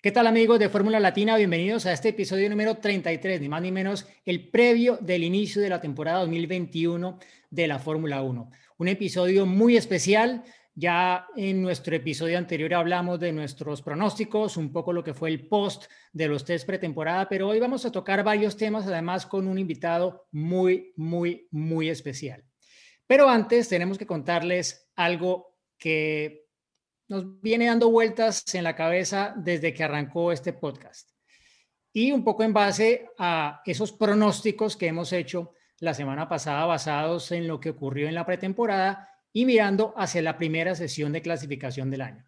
¿Qué tal amigos de Fórmula Latina? Bienvenidos a este episodio número 33, ni más ni menos el previo del inicio de la temporada 2021 de la Fórmula 1. Un episodio muy especial. Ya en nuestro episodio anterior hablamos de nuestros pronósticos, un poco lo que fue el post de los test pretemporada, pero hoy vamos a tocar varios temas, además con un invitado muy, muy, muy especial. Pero antes tenemos que contarles algo que nos viene dando vueltas en la cabeza desde que arrancó este podcast. Y un poco en base a esos pronósticos que hemos hecho la semana pasada basados en lo que ocurrió en la pretemporada y mirando hacia la primera sesión de clasificación del año.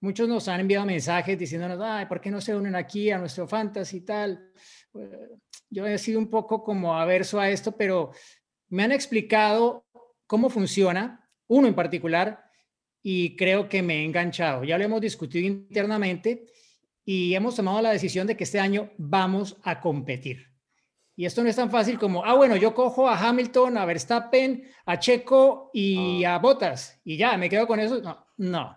Muchos nos han enviado mensajes diciéndonos, ay, ¿por qué no se unen aquí a nuestro fantasy y tal? Yo he sido un poco como averso a esto, pero me han explicado cómo funciona, uno en particular, y creo que me he enganchado. Ya lo hemos discutido internamente y hemos tomado la decisión de que este año vamos a competir. Y esto no es tan fácil como, ah, bueno, yo cojo a Hamilton, a Verstappen, a Checo y ah. a Bottas y ya, me quedo con eso. No, no.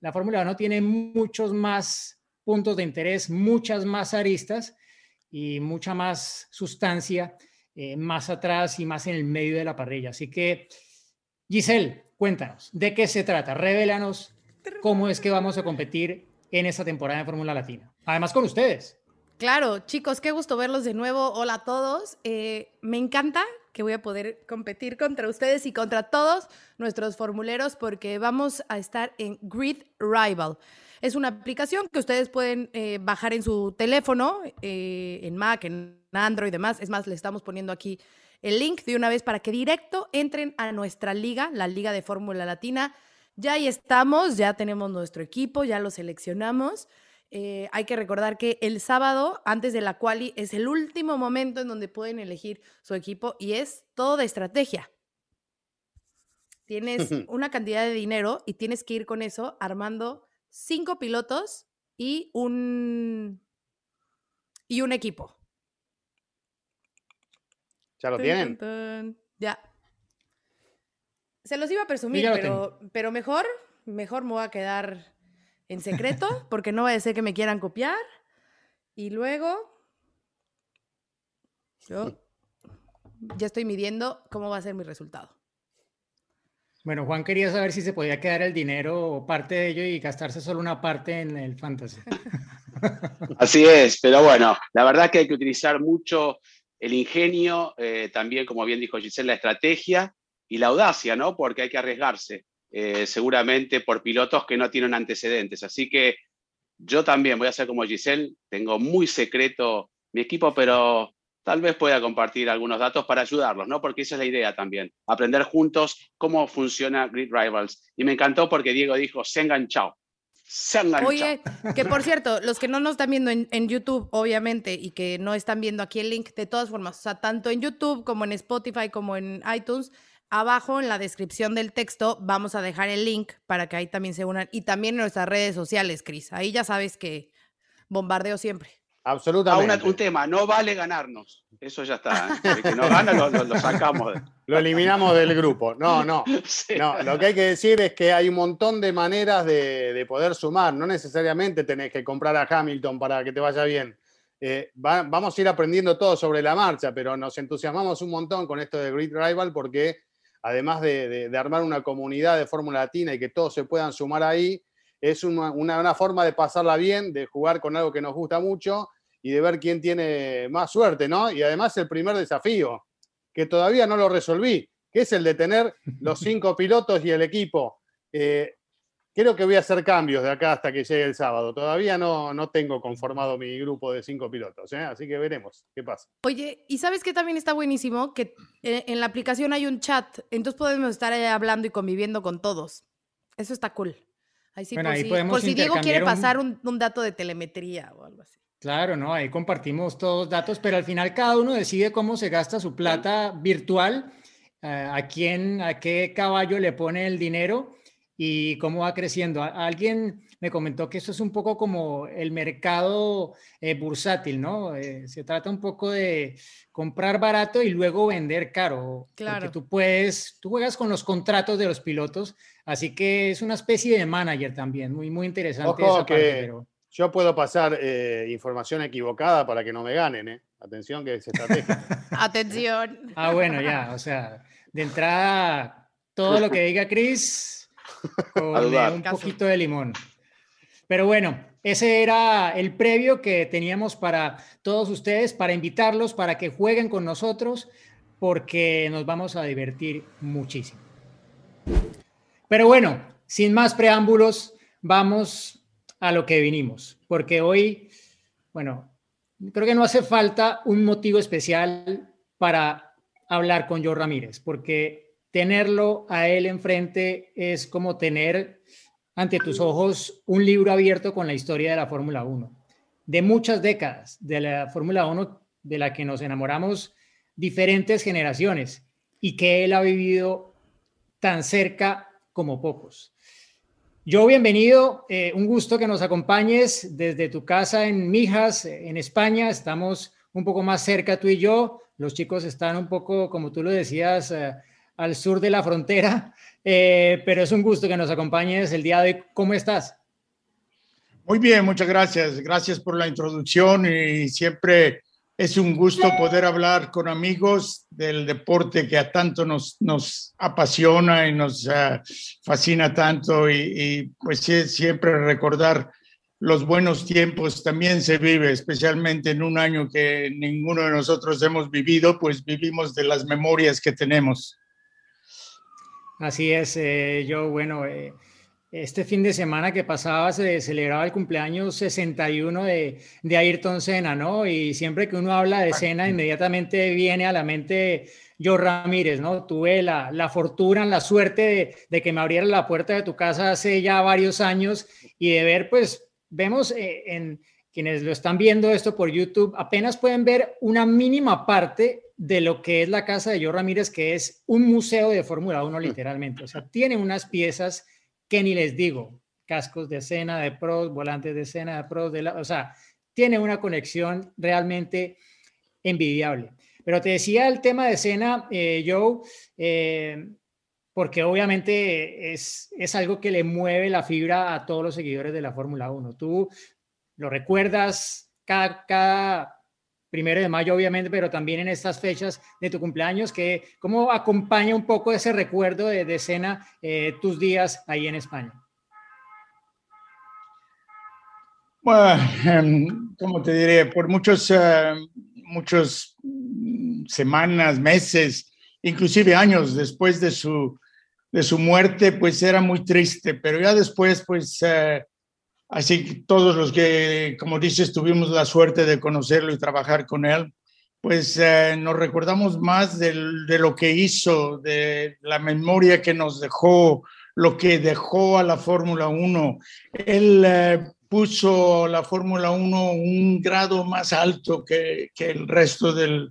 La Fórmula 1 tiene muchos más puntos de interés, muchas más aristas y mucha más sustancia eh, más atrás y más en el medio de la parrilla. Así que, Giselle, Cuéntanos, ¿de qué se trata? Révelanos cómo es que vamos a competir en esta temporada de Fórmula Latina. Además con ustedes. Claro, chicos, qué gusto verlos de nuevo. Hola a todos. Eh, me encanta que voy a poder competir contra ustedes y contra todos nuestros formuleros porque vamos a estar en Grid Rival. Es una aplicación que ustedes pueden eh, bajar en su teléfono, eh, en Mac, en Android y demás. Es más, le estamos poniendo aquí el link de una vez para que directo entren a nuestra liga, la Liga de Fórmula Latina. Ya ahí estamos, ya tenemos nuestro equipo, ya lo seleccionamos. Eh, hay que recordar que el sábado, antes de la quali, es el último momento en donde pueden elegir su equipo y es todo de estrategia. Tienes una cantidad de dinero y tienes que ir con eso armando cinco pilotos y un, y un equipo. ¿Ya lo tienen? Ya. Se los iba a presumir, pero, pero mejor, mejor me voy a quedar en secreto, porque no va a ser que me quieran copiar. Y luego, yo ya estoy midiendo cómo va a ser mi resultado. Bueno, Juan quería saber si se podía quedar el dinero o parte de ello y gastarse solo una parte en el fantasy. Así es, pero bueno, la verdad que hay que utilizar mucho el ingenio, eh, también, como bien dijo Giselle, la estrategia y la audacia, ¿no? Porque hay que arriesgarse, eh, seguramente por pilotos que no tienen antecedentes. Así que yo también voy a ser como Giselle, tengo muy secreto mi equipo, pero tal vez pueda compartir algunos datos para ayudarlos, ¿no? Porque esa es la idea también, aprender juntos cómo funciona Grid Rivals. Y me encantó porque Diego dijo, se enganchado. Oye, que por cierto, los que no nos están viendo en, YouTube, obviamente, y que no están viendo aquí el link, de todas formas, o sea, tanto en YouTube como en Spotify como en iTunes, abajo en la descripción del texto vamos a dejar el link para que ahí también se unan. Y también en nuestras redes sociales, Cris. Ahí ya sabes que bombardeo siempre. Absolutamente. un tema, no vale ganarnos. Eso ya está. ¿eh? El que no gana lo, sacamos. Lo eliminamos del grupo. No, no. no. Lo que hay que decir es que hay un montón de maneras de, poder sumar. No necesariamente tenés que comprar a Hamilton para que te vaya bien. Eh, vamos a ir aprendiendo todo sobre la marcha, pero nos entusiasmamos un montón con esto de Grid Rival porque además de, armar una comunidad de Fórmula Latina y que todos se puedan sumar ahí, es una, una forma de pasarla bien, de jugar con algo que nos gusta mucho y de ver quién tiene más suerte, ¿no? Y además el primer desafío, que todavía no lo resolví, que es el de tener los cinco pilotos y el equipo. Eh, creo que voy a hacer cambios de acá hasta que llegue el sábado. Todavía no, no tengo conformado mi grupo de cinco pilotos, ¿eh? así que veremos qué pasa. Oye, ¿y sabes qué también está buenísimo? Que eh, en la aplicación hay un chat, entonces podemos estar hablando y conviviendo con todos. Eso está cool. Ahí sí, Bueno, por, ahí si, podemos por si Diego quiere un- pasar un, un dato de telemetría o algo así. Claro, ¿no? Ahí compartimos todos datos, pero al final cada uno decide cómo se gasta su plata virtual, eh, a quién, a qué caballo le pone el dinero y cómo va creciendo. Alguien me comentó que eso es un poco como el mercado eh, bursátil, ¿no? Eh, se trata un poco de comprar barato y luego vender caro. Claro. Porque tú puedes, tú juegas con los contratos de los pilotos, así que es una especie de manager también, muy, muy interesante. Ojo esa parte, que- pero- Yo puedo pasar eh, información equivocada para que no me ganen, ¿eh? Atención que es estrategia. Atención. Ah, bueno, ya, o sea, de entrada, todo lo que diga Chris, con eh, un poquito de limón. Pero bueno, ese era el previo que teníamos para todos ustedes, para invitarlos, para que jueguen con nosotros, porque nos vamos a divertir muchísimo. Pero bueno, sin más preámbulos, vamos a lo que vinimos, porque hoy, bueno, creo que no hace falta un motivo especial para hablar con Joe Ramírez, porque tenerlo a él enfrente es como tener ante tus ojos un libro abierto con la historia de la Fórmula 1, de muchas décadas, de la Fórmula 1 de la que nos enamoramos diferentes generaciones y que él ha vivido tan cerca como pocos. Yo, bienvenido, eh, un gusto que nos acompañes desde tu casa en Mijas, en España. Estamos un poco más cerca tú y yo. Los chicos están un poco, como tú lo decías, eh, al sur de la frontera, eh, pero es un gusto que nos acompañes el día de hoy. ¿Cómo estás? Muy bien, muchas gracias. Gracias por la introducción y siempre es un gusto poder hablar con amigos del deporte que a tanto nos, apasiona y nos uh, fascina tanto y, pues siempre recordar los buenos tiempos también se vive, especialmente en un año que ninguno de nosotros hemos vivido, pues vivimos de las memorias que tenemos. Así es, eh, yo, bueno, eh, este fin de semana que pasaba se celebraba el cumpleaños 61 de, de Ayrton Senna, ¿no? Y siempre que uno habla de Senna, inmediatamente viene a la mente Joe Ramírez, ¿no? Tuve la, la fortuna, la suerte de, de, que me abrieran la puerta de tu casa hace ya varios años y de ver, pues, vemos eh, en quienes lo están viendo esto por YouTube, apenas pueden ver una mínima parte de lo que es la casa de Joe Ramírez, que es un museo de Fórmula 1 literalmente. O sea, tiene unas piezas que ni les digo, cascos de escena de pros, volantes de escena de pros, de la, o sea, tiene una conexión realmente envidiable. Pero te decía el tema de escena, eh, Joe, eh, porque obviamente es, es algo que le mueve la fibra a todos los seguidores de la Fórmula 1. Tú lo recuerdas cada, cada primero de mayo, obviamente, pero también en estas fechas de tu cumpleaños, que cómo acompaña un poco ese recuerdo de, de escena eh, tus días ahí en España. Bueno, um, como te diré, por muchos, uh, muchos semanas, meses, inclusive años después de su, de su muerte, pues era muy triste, pero ya después, pues... Uh, Así que todos los que, como dices, tuvimos la suerte de conocerlo y trabajar con él, pues eh, nos recordamos más de lo que hizo, de la memoria que nos dejó, lo que dejó a la Fórmula 1. Él eh, puso la Fórmula 1 un grado más alto que, el resto de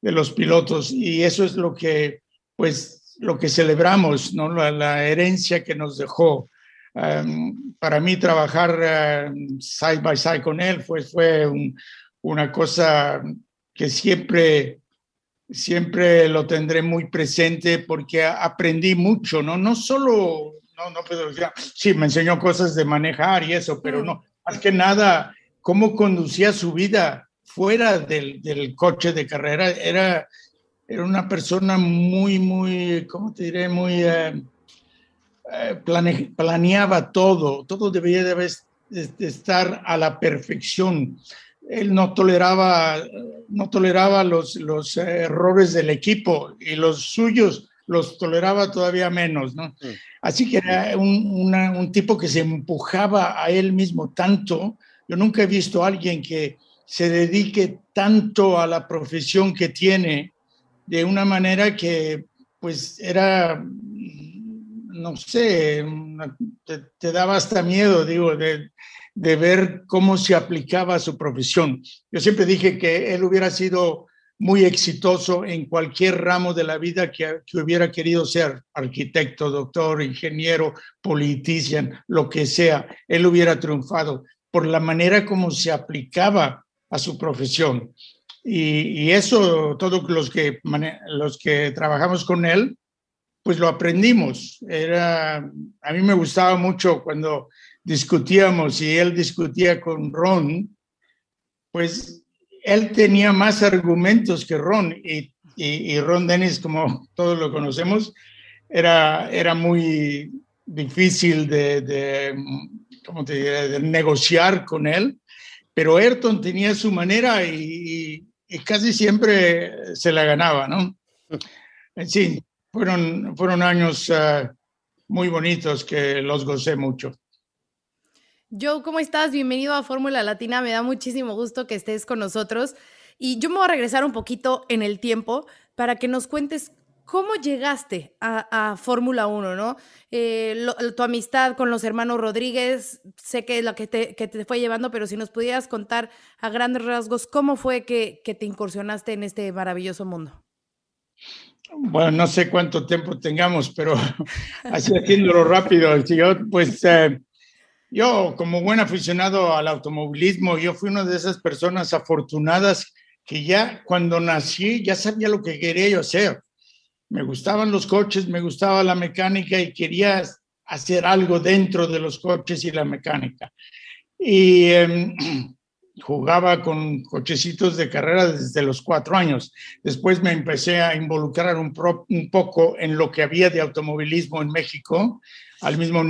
los pilotos y eso es lo que, pues, lo que celebramos, ¿no? la herencia que nos dejó. Um, para mí trabajar uh, side by side con él fue, fue un, una cosa que siempre, siempre lo tendré muy presente porque aprendí mucho, ¿no? No solo, no, no puedo decir, sí, me enseñó cosas de manejar y eso, pero no, más que nada, cómo conducía su vida fuera del, del coche de carrera. Era, era una persona muy, muy, ¿cómo te diré? Muy... Uh, Plane, planeaba todo, todo debía de, de estar a la perfección. Él no toleraba, no toleraba los, los errores del equipo y los suyos los toleraba todavía menos, ¿no? Sí. Así que era un, una, un, tipo que se empujaba a él mismo tanto. Yo nunca he visto a alguien que se dedique tanto a la profesión que tiene de una manera que, pues, era no sé, te, daba hasta miedo, digo, de, ver cómo se aplicaba su profesión. Yo siempre dije que él hubiera sido muy exitoso en cualquier ramo de la vida que, que hubiera querido ser, arquitecto, doctor, ingeniero, politician, lo que sea, él hubiera triunfado por la manera como se aplicaba a su profesión. Y, y, eso, todos los que, los que trabajamos con él, pues lo aprendimos. Era, a mí me gustaba mucho cuando discutíamos y él discutía con Ron, pues él tenía más argumentos que Ron y, y, Ron Dennis, como todos lo conocemos, era, era muy difícil de, de, ¿cómo te de negociar con él, pero Ayrton tenía su manera y, y, casi siempre se la ganaba, ¿no? Sí, fueron, fueron años uh, muy bonitos que los gocé mucho. Joe, ¿cómo estás? Bienvenido a Fórmula Latina. Me da muchísimo gusto que estés con nosotros. Y yo me voy a regresar un poquito en el tiempo para que nos cuentes cómo llegaste a, Fórmula 1, ¿no? Eh, tu amistad con los hermanos Rodríguez, sé que es lo que te, que te, fue llevando, pero si nos pudieras contar a grandes rasgos cómo fue que, que te incursionaste en este maravilloso mundo. Bueno, no sé cuánto tiempo tengamos, pero así haciéndolo rápido, yo, pues eh, yo como buen aficionado al automovilismo, yo fui una de esas personas afortunadas que ya cuando nací ya sabía lo que quería yo hacer. Me gustaban los coches, me gustaba la mecánica y quería hacer algo dentro de los coches y la mecánica. Y eh, jugaba con cochecitos de carrera desde los cuatro años. Después me empecé a involucrar un, poco en lo que había de automovilismo en México, al mismo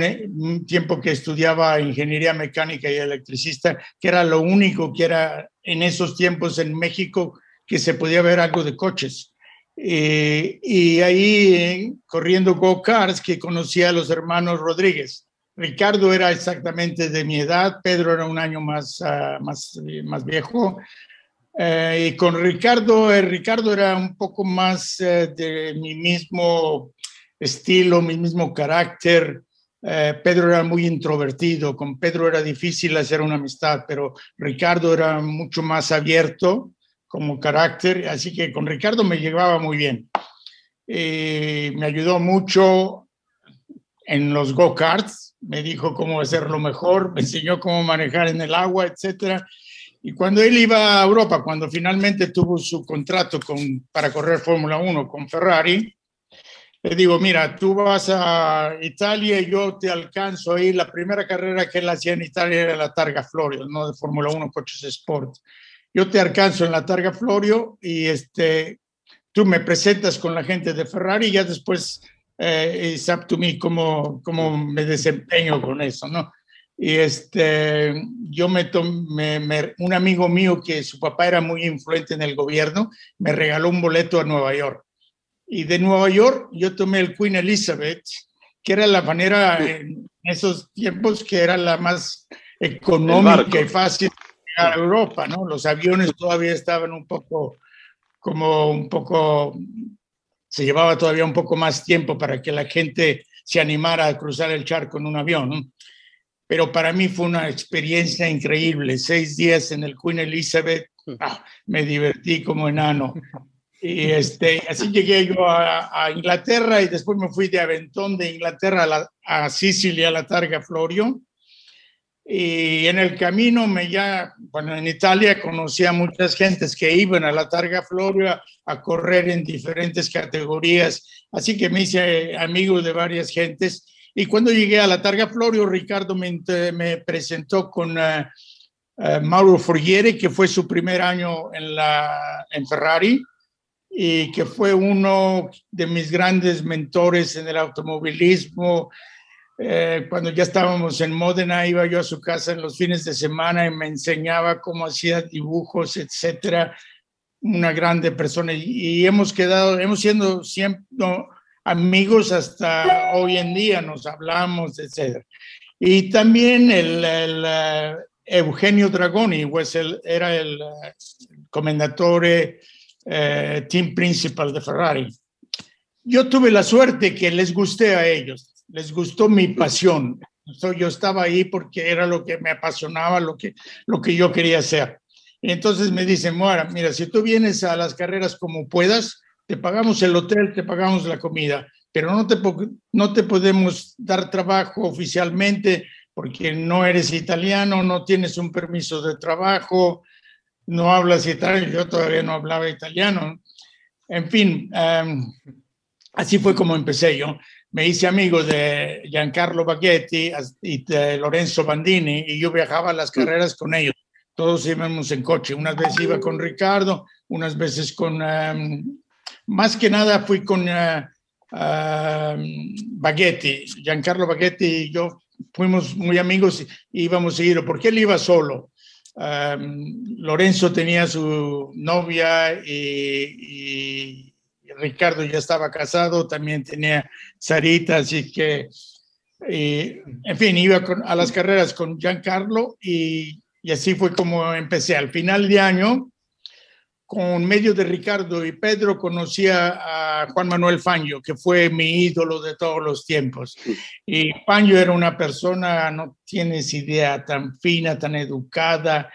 tiempo que estudiaba ingeniería mecánica y electricista, que era lo único que era en esos tiempos en México que se podía ver algo de coches. Eh, y ahí, corriendo go-karts, que conocí a los hermanos Rodríguez Ricardo era exactamente de mi edad, Pedro era un año más, uh, más, más viejo. Eh, y con Ricardo, eh, Ricardo era un poco más eh, de mi mismo estilo, mi mismo carácter. Eh, Pedro era muy introvertido, con Pedro era difícil hacer una amistad, pero Ricardo era mucho más abierto como carácter, así que con Ricardo me llevaba muy bien. me ayudó mucho en los go-karts, me dijo cómo hacerlo mejor, me enseñó cómo manejar en el agua, etcétera. Y cuando él iba a Europa, cuando finalmente tuvo su contrato con, para correr Fórmula 1 con Ferrari, le digo, mira, tú vas a Italia y yo te alcanzo ahí. La primera carrera que él hacía en Italia era la Targa Florio, no de Fórmula 1 Coches Sport. Yo te alcanzo en la Targa Florio y este, tú me presentas con la gente de Ferrari y ya después eh, it's up to me cómo, cómo me desempeño con eso, ¿no? Y este, yo me, me, un amigo mío que su papá era muy influente en el gobierno, me regaló un boleto a Nueva York. Y de Nueva York yo tomé el Queen Elizabeth, que era la manera en esos tiempos que era la más económica y fácil de llegar a Europa, ¿no? Los aviones todavía estaban un poco, como un poco se llevaba todavía un poco más tiempo para que la gente se animara a cruzar el charco en un avión. Pero para mí fue una experiencia increíble. Seis días en el Queen Elizabeth, ah, me divertí como enano. Y este, así llegué yo a, Inglaterra y después me fui de Aventón de Inglaterra a, a Sicilia, a la Targa Florio. Y en el camino me ya, bueno, en Italia conocí a muchas gentes que iban a la Targa Floria a correr en diferentes categorías, así que me hice amigo de varias gentes. Y cuando llegué a la Targa Florio, Ricardo me, me presentó con uh, uh, Mauro Forgieri, que fue su primer año en, la, en Ferrari y que fue uno de mis grandes mentores en el automovilismo, eh, cuando ya estábamos en Módena, iba yo a su casa en los fines de semana y me enseñaba cómo hacía dibujos, etcétera. Una grande persona y, hemos quedado, hemos sido siempre amigos hasta hoy en día, nos hablamos, etcétera. Y también el, eh, Eugenio Dragoni, pues él era el uh, comendatore team principal de Ferrari. Yo tuve la suerte que les gusté a ellos les gustó mi pasión. yo estaba ahí porque era lo que me apasionaba, lo que, lo que yo quería hacer. Entonces me dicen, mira, si tú vienes a las carreras como puedas, te pagamos el hotel, te pagamos la comida, pero no te, no te podemos dar trabajo oficialmente porque no eres italiano, no tienes un permiso de trabajo, no hablas italiano, yo todavía no hablaba italiano. En fin, em, así fue como empecé yo. Me hice amigo de Giancarlo Baghetti y de Lorenzo Bandini y yo viajaba a las carreras con ellos. Todos íbamos en coche. Unas veces iba con Ricardo, unas veces con... Em, más que nada fui con uh, Baghetti. Giancarlo Baghetti y yo fuimos muy amigos y íbamos ir, porque él iba solo. Lorenzo tenía su novia y, Ricardo ya estaba casado, también tenía Sarita, así que, en fin, iba a las carreras con Giancarlo y, y así fue como empecé. Al final de año, con medio de Ricardo y Pedro conocía a Juan Manuel Fangio, que fue mi ídolo de todos los tiempos. Y Fangio era una persona, no tienes idea, tan fina, tan educada,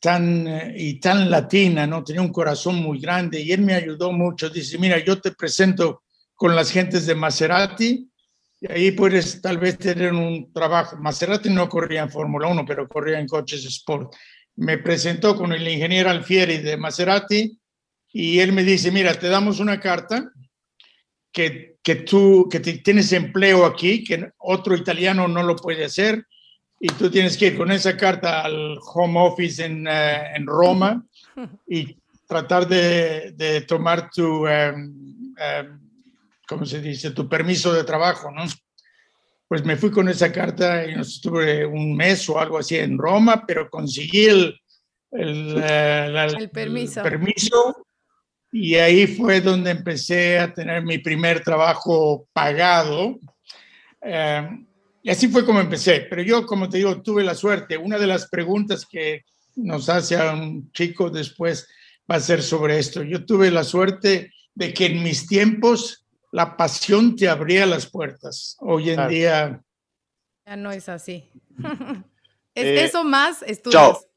tan eh, y tan latina, ¿no? Tenía un corazón muy grande y él me ayudó mucho. Dice, mira, yo te presento con las gentes de Maserati y ahí puedes tal vez tener un trabajo. Maserati no corría en Fórmula 1, pero corría en coches Sport me presentó con el ingeniero Alfieri de Maserati y él me dice, mira, te damos una carta que, que tú que tienes empleo aquí, que otro italiano no lo puede hacer, y tú tienes que ir con esa carta al home office en, eh, en Roma y tratar de, de tomar tu, um, ¿cómo se dice?, tu permiso de trabajo, ¿no? pues me fui con esa carta y estuve un mes o algo así en Roma, pero conseguí el, el, eh, permiso. permiso. y ahí fue donde empecé a tener mi primer trabajo pagado. Eh, y así fue como empecé. Pero yo, como te digo, tuve la suerte. Una de las preguntas que nos hace a un chico después va a ser sobre esto. Yo tuve la suerte de que en mis tiempos la pasión te abría las puertas. Hoy en día... Ya no es así. es eh, eso más estudios.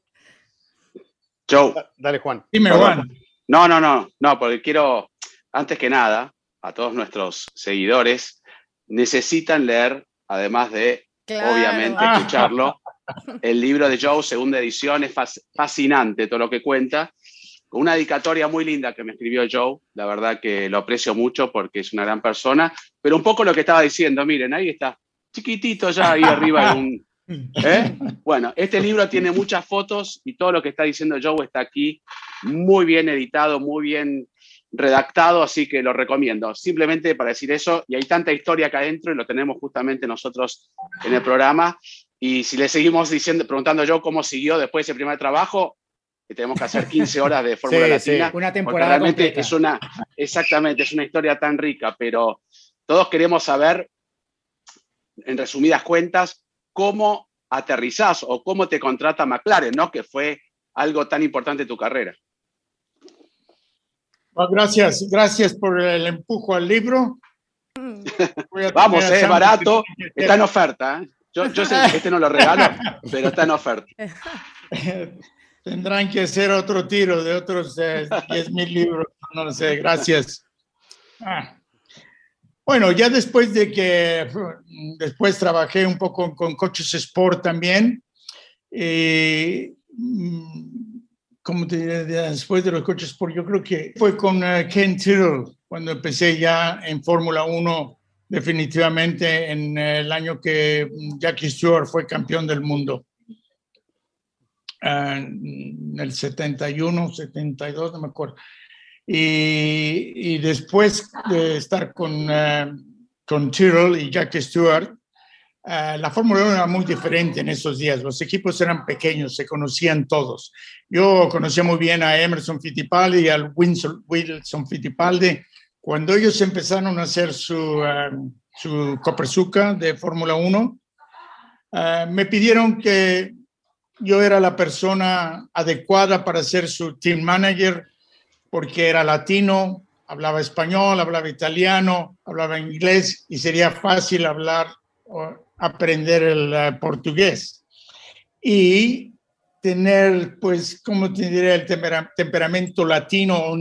Joe. Dale, Juan. Dime, Juan. No, no, no, no, porque quiero, antes que nada, a todos nuestros seguidores, necesitan leer, además de, obviamente, escucharlo, el libro de Joe, segunda edición, es fascinante todo lo que cuenta. Una dedicatoria muy linda que me escribió Joe, la verdad que lo aprecio mucho porque es una gran persona, pero un poco lo que estaba diciendo, miren, ahí está, chiquitito ya ahí arriba un... ¿eh? Bueno, este libro tiene muchas fotos y todo lo que está diciendo Joe está aquí, muy bien editado, muy bien redactado, así que lo recomiendo. Simplemente para decir eso, y hay tanta historia acá adentro y lo tenemos justamente nosotros en el programa. Y si le seguimos diciendo, preguntando yo cómo siguió después de ese primer trabajo, que tenemos que hacer 15 horas de Fórmula Latina. Una temporada realmente es una, exactamente, es una historia tan rica, pero todos queremos saber, en resumidas cuentas, cómo aterrizás o cómo te contrata McLaren, ¿no? Que fue algo tan importante en tu carrera. Gracias, gracias por el empujo al libro. Vamos, es barato, está en oferta. ¿eh? Yo, yo sé que este no lo regalo, pero está en oferta. Tendrán que hacer otro tiro de otros 10 mil libros, no lo sé, gracias. Ah. Bueno, ya después de que, después trabajé un poco con coches Sport también, eh, como te diré, después de los coches Sport, yo creo que fue con eh, Ken Tyrrell cuando empecé ya en Fórmula 1 definitivamente en el año que Jackie Stewart fue campeón del mundo en el 71, 72, no me acuerdo. Y, y después de estar con, uh, con Tyrrell y Jack Stewart, uh, la Fórmula 1 era muy diferente en esos días. Los equipos eran pequeños, se conocían todos. Yo conocía muy bien a Emerson Fittipaldi y al Wilson, Wilson Fittipaldi. Cuando ellos empezaron a hacer su, uh, su Copersuca de Fórmula 1, me pidieron que yo era la persona adecuada para ser su team manager porque era latino, hablaba español, hablaba italiano, hablaba inglés y sería fácil hablar aprender el eh, portugués. Y tener, pues, ¿cómo te diré? El temperamento latino,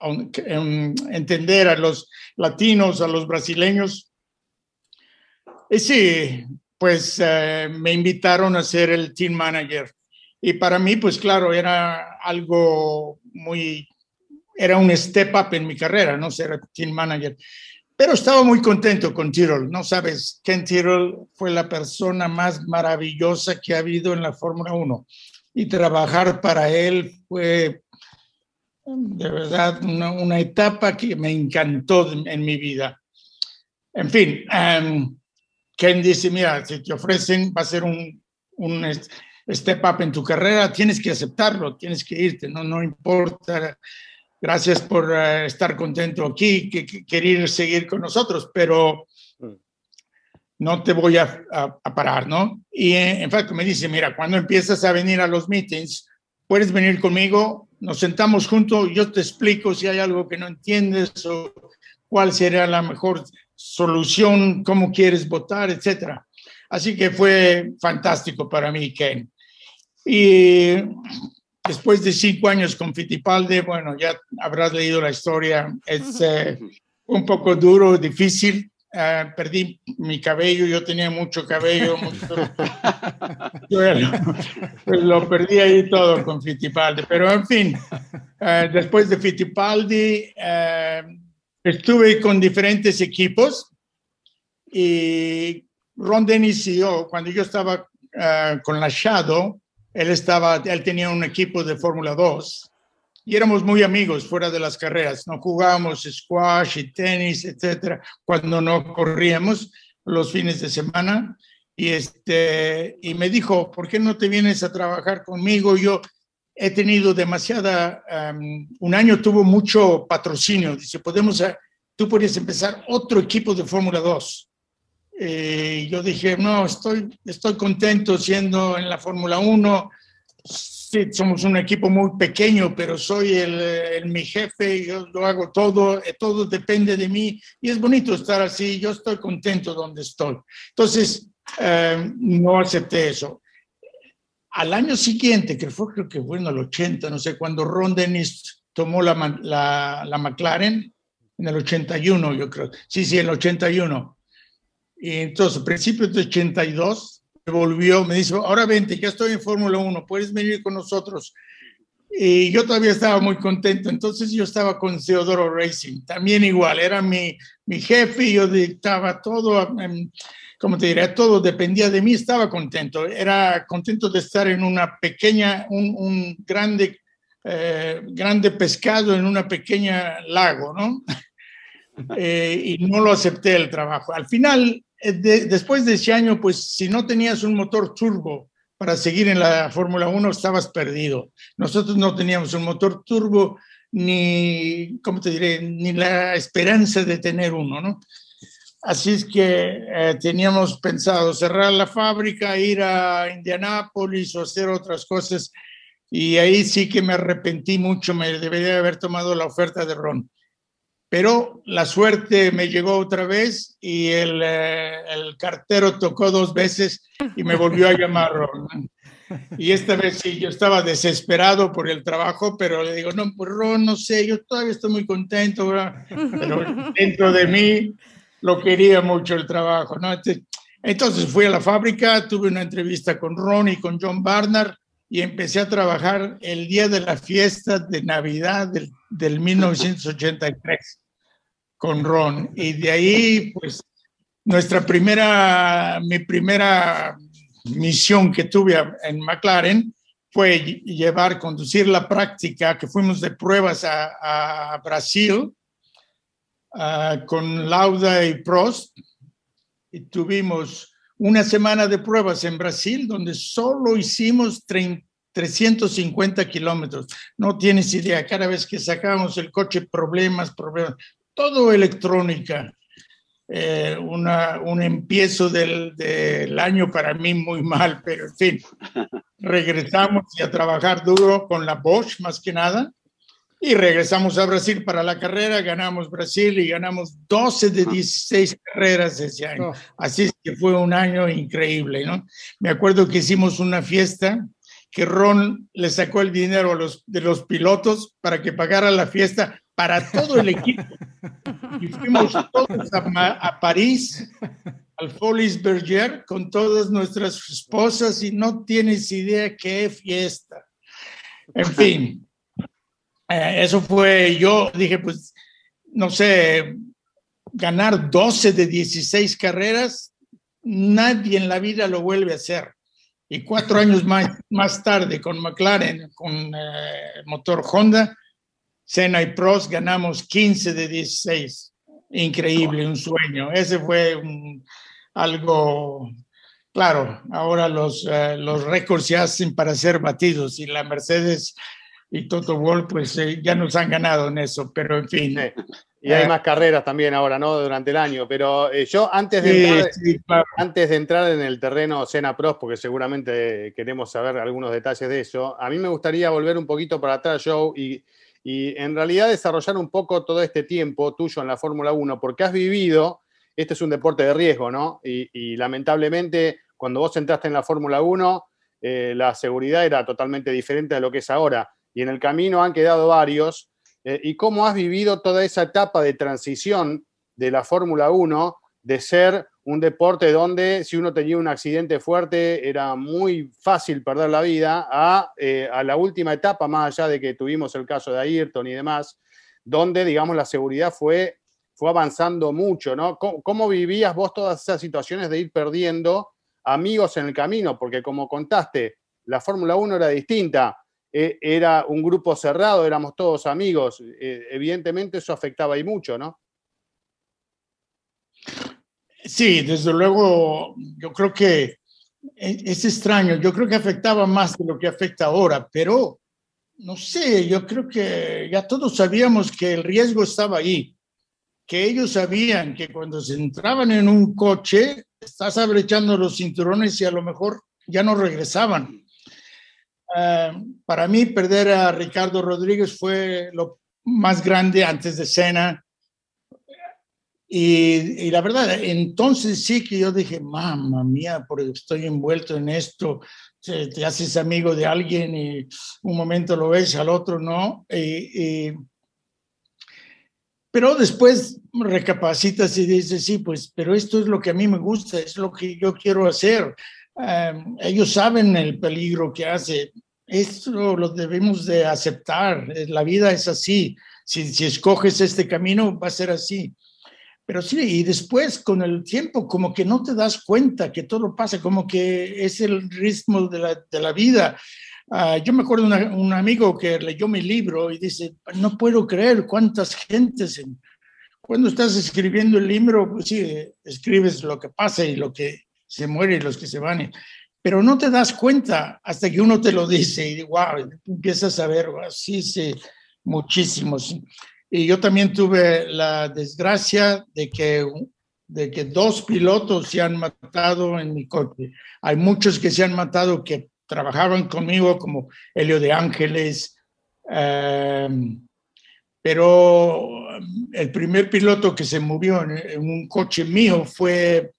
entender a los latinos, a los brasileños. Y sí, pues eh, me invitaron a ser el team manager. Y para mí, pues claro, era algo muy era un step up en mi carrera, no ser team manager. Pero estaba muy contento con Tyrrell. No sabes, Ken Tyrrell fue la persona más maravillosa que ha habido en la Fórmula 1. Y trabajar para él fue de verdad una, etapa que me encantó en mi vida. En fin, um, Ken dice, mira, si te ofrecen, va a ser un, un step up en tu carrera, tienes que aceptarlo, tienes que irte, no, no importa gracias por eh, estar contento aquí, que, querer seguir con nosotros, pero mm. no te voy a, parar, ¿no? Y eh, en fact me dice, mira, cuando empiezas a venir a los meetings, puedes venir conmigo, nos sentamos juntos, yo te explico si hay algo que no entiendes o cuál sería la mejor solución, cómo quieres votar, etcétera. Así que fue fantástico para mí, Ken. Y después de cinco años con Fittipaldi, bueno, ya habrás leído la historia, es eh, un poco duro, difícil. Eh, perdí mi cabello, yo tenía mucho cabello, pues lo perdí ahí todo con Fittipaldi, pero en fin, eh, después de Fittipaldi estuve con diferentes equipos y Ron Dennis y yo, cuando yo estaba con la Shadow, él estaba, él tenía un equipo de Fórmula 2 y éramos muy amigos fuera de las carreras. No jugábamos squash y tenis, etcétera, cuando no corríamos los fines de semana. Y, este, y me dijo, ¿por qué no te vienes a trabajar conmigo? Yo he tenido demasiada, un año tuvo mucho patrocinio. Dice, podemos, tú podrías empezar otro equipo de Fórmula 2. Eh, yo dije, no, estoy, estoy contento siendo en la Fórmula 1. Sí, somos un equipo muy pequeño, pero soy el, mi jefe, yo lo hago todo, eh, todo depende de mí y es bonito estar así, yo estoy contento donde estoy. Entonces, eh, no acepté eso. Al año siguiente, que fue creo que fue en el 80, no sé, cuando Ron Dennis tomó la, la, la McLaren, en el 81 yo creo, sí, sí, en el 81 y entonces, a principios de 82, me volvió, me dice, ahora vente, ya estoy en Fórmula 1, puedes venir con nosotros. Y yo todavía estaba muy contento. Entonces yo estaba con Teodoro Racing, también igual, era mi, mi jefe, yo dictaba todo, como te diría, todo dependía de mí, estaba contento. Era contento de estar en una pequeña, un, un grande, eh, grande pescado en una pequeña lago, ¿no? Eh, y no lo acepté el trabajo. Al final, eh, después de ese año, pues si no tenías un motor turbo para seguir en la Fórmula 1, estabas perdido. Nosotros no teníamos un motor turbo ni, ¿cómo te diré?, ni la esperanza de tener uno, ¿no? Así es que eh, teníamos pensado cerrar la fábrica, ir a Indianápolis o hacer otras cosas. Y ahí sí que me arrepentí mucho, me debería haber tomado la oferta de Ron pero la suerte me llegó otra vez y el, eh, el, cartero tocó dos veces y me volvió a llamar Ron. Y esta vez sí, yo estaba desesperado por el trabajo, pero le digo, no, pues Ron, no sé, yo todavía estoy muy contento, pero dentro de mí lo quería mucho el trabajo, ¿no? Entonces fui a la fábrica, tuve una entrevista con Ron y con John Barnard y empecé a trabajar el día de la fiesta de Navidad del, del 1983 con Ron. Y de ahí, pues, nuestra primera, mi primera misión que tuve en McLaren fue llevar, conducir la práctica, que fuimos de pruebas a, Brasil con Lauda y Prost. Y tuvimos una semana de pruebas en Brasil, donde solo hicimos 350 kilómetros. No tienes idea, cada vez que sacábamos el coche, problemas, problemas todo electrónica. Eh, una, un empiezo del, del, año para mí muy mal, pero en fin, regresamos a trabajar duro con la Bosch más que nada. Y regresamos a Brasil para la carrera, ganamos Brasil y ganamos 12 de 16 carreras ese año. Oh. Así que fue un año increíble, ¿no? Me acuerdo que hicimos una fiesta que Ron le sacó el dinero a los, de los pilotos para que pagara la fiesta para todo el equipo. Y fuimos todos a, a París, al Folies Berger, con todas nuestras esposas y no tienes idea qué fiesta. En fin, eh, eso fue, yo dije, pues, no sé, ganar 12 de 16 carreras, nadie en la vida lo vuelve a hacer. Y cuatro años más, más tarde, con McLaren, con eh, motor Honda, Senna y Prost, ganamos 15 de 16. Increíble, un sueño. Ese fue un- algo, claro, ahora los, eh, los récords se hacen para ser batidos y la Mercedes y Toto Wolff pues eh, ya nos han ganado en eso, pero en fin. Sí. Y hay Eh. más carreras también ahora, ¿no? Durante el año. Pero eh, yo antes de, Sí, entrar, sí, claro. antes de entrar en el terreno Cena Pros, porque seguramente queremos saber algunos detalles de eso, a mí me gustaría volver un poquito para atrás, Joe, y, y en realidad desarrollar un poco todo este tiempo tuyo en la Fórmula 1, porque has vivido, este es un deporte de riesgo, ¿no? Y, lamentablemente cuando vos entraste en la Fórmula 1, eh, la seguridad era totalmente diferente a lo que es ahora. Y en el camino han quedado varios. Eh, ¿Y cómo has vivido toda esa etapa de transición de la Fórmula 1, de ser un deporte donde si uno tenía un accidente fuerte era muy fácil perder la vida, a, eh, a la última etapa, más allá de que tuvimos el caso de Ayrton y demás, donde, digamos, la seguridad fue, fue avanzando mucho, ¿no? ¿Cómo, vivías vos todas esas situaciones de ir perdiendo amigos en el camino? Porque como contaste, la Fórmula 1 era distinta eh, era un grupo cerrado, éramos todos amigos. eh, evidentemente eso afectaba y mucho, ¿no? Sí, desde luego, yo creo que e- es extraño, yo creo que afectaba más de lo que afecta ahora, pero no sé, yo creo que ya todos sabíamos que el riesgo estaba ahí, que ellos sabían que cuando se entraban en un coche, estás abrechando los cinturones y a lo mejor ya no regresaban. Ah, para mí, perder a Ricardo Rodríguez fue lo más grande antes de Cena. Y, y la verdad, entonces sí que yo dije, mamá mía, porque estoy envuelto en esto, te, te haces amigo de alguien y un momento lo ves, al otro no. Y- y- pero después recapacitas y dices, sí, pues, pero esto es lo que a mí me gusta, es lo que yo quiero hacer. Ah, ellos saben el peligro que hace. Esto lo debemos de aceptar. La vida es así. Si, si escoges este camino, va a ser así. Pero sí, y después con el tiempo como que no te das cuenta que todo pasa, como que es el ritmo de la, de la vida. Ah, yo me acuerdo de un amigo que leyó mi libro y dice, no puedo creer cuántas gentes, en- cuando estás escribiendo el libro, pues sí, escribes lo que pasa y lo que se muere y los que se van, pero no te das cuenta hasta que uno te lo dice y wow, empiezas a ver, "Wow, sí, sí, muchísimos. Y yo también tuve la desgracia de que, de que dos pilotos se han matado en mi coche. Hay muchos que se han matado que trabajaban conmigo, como Helio de Ángeles, em, pero el primer piloto que se movió en, en un coche mío fue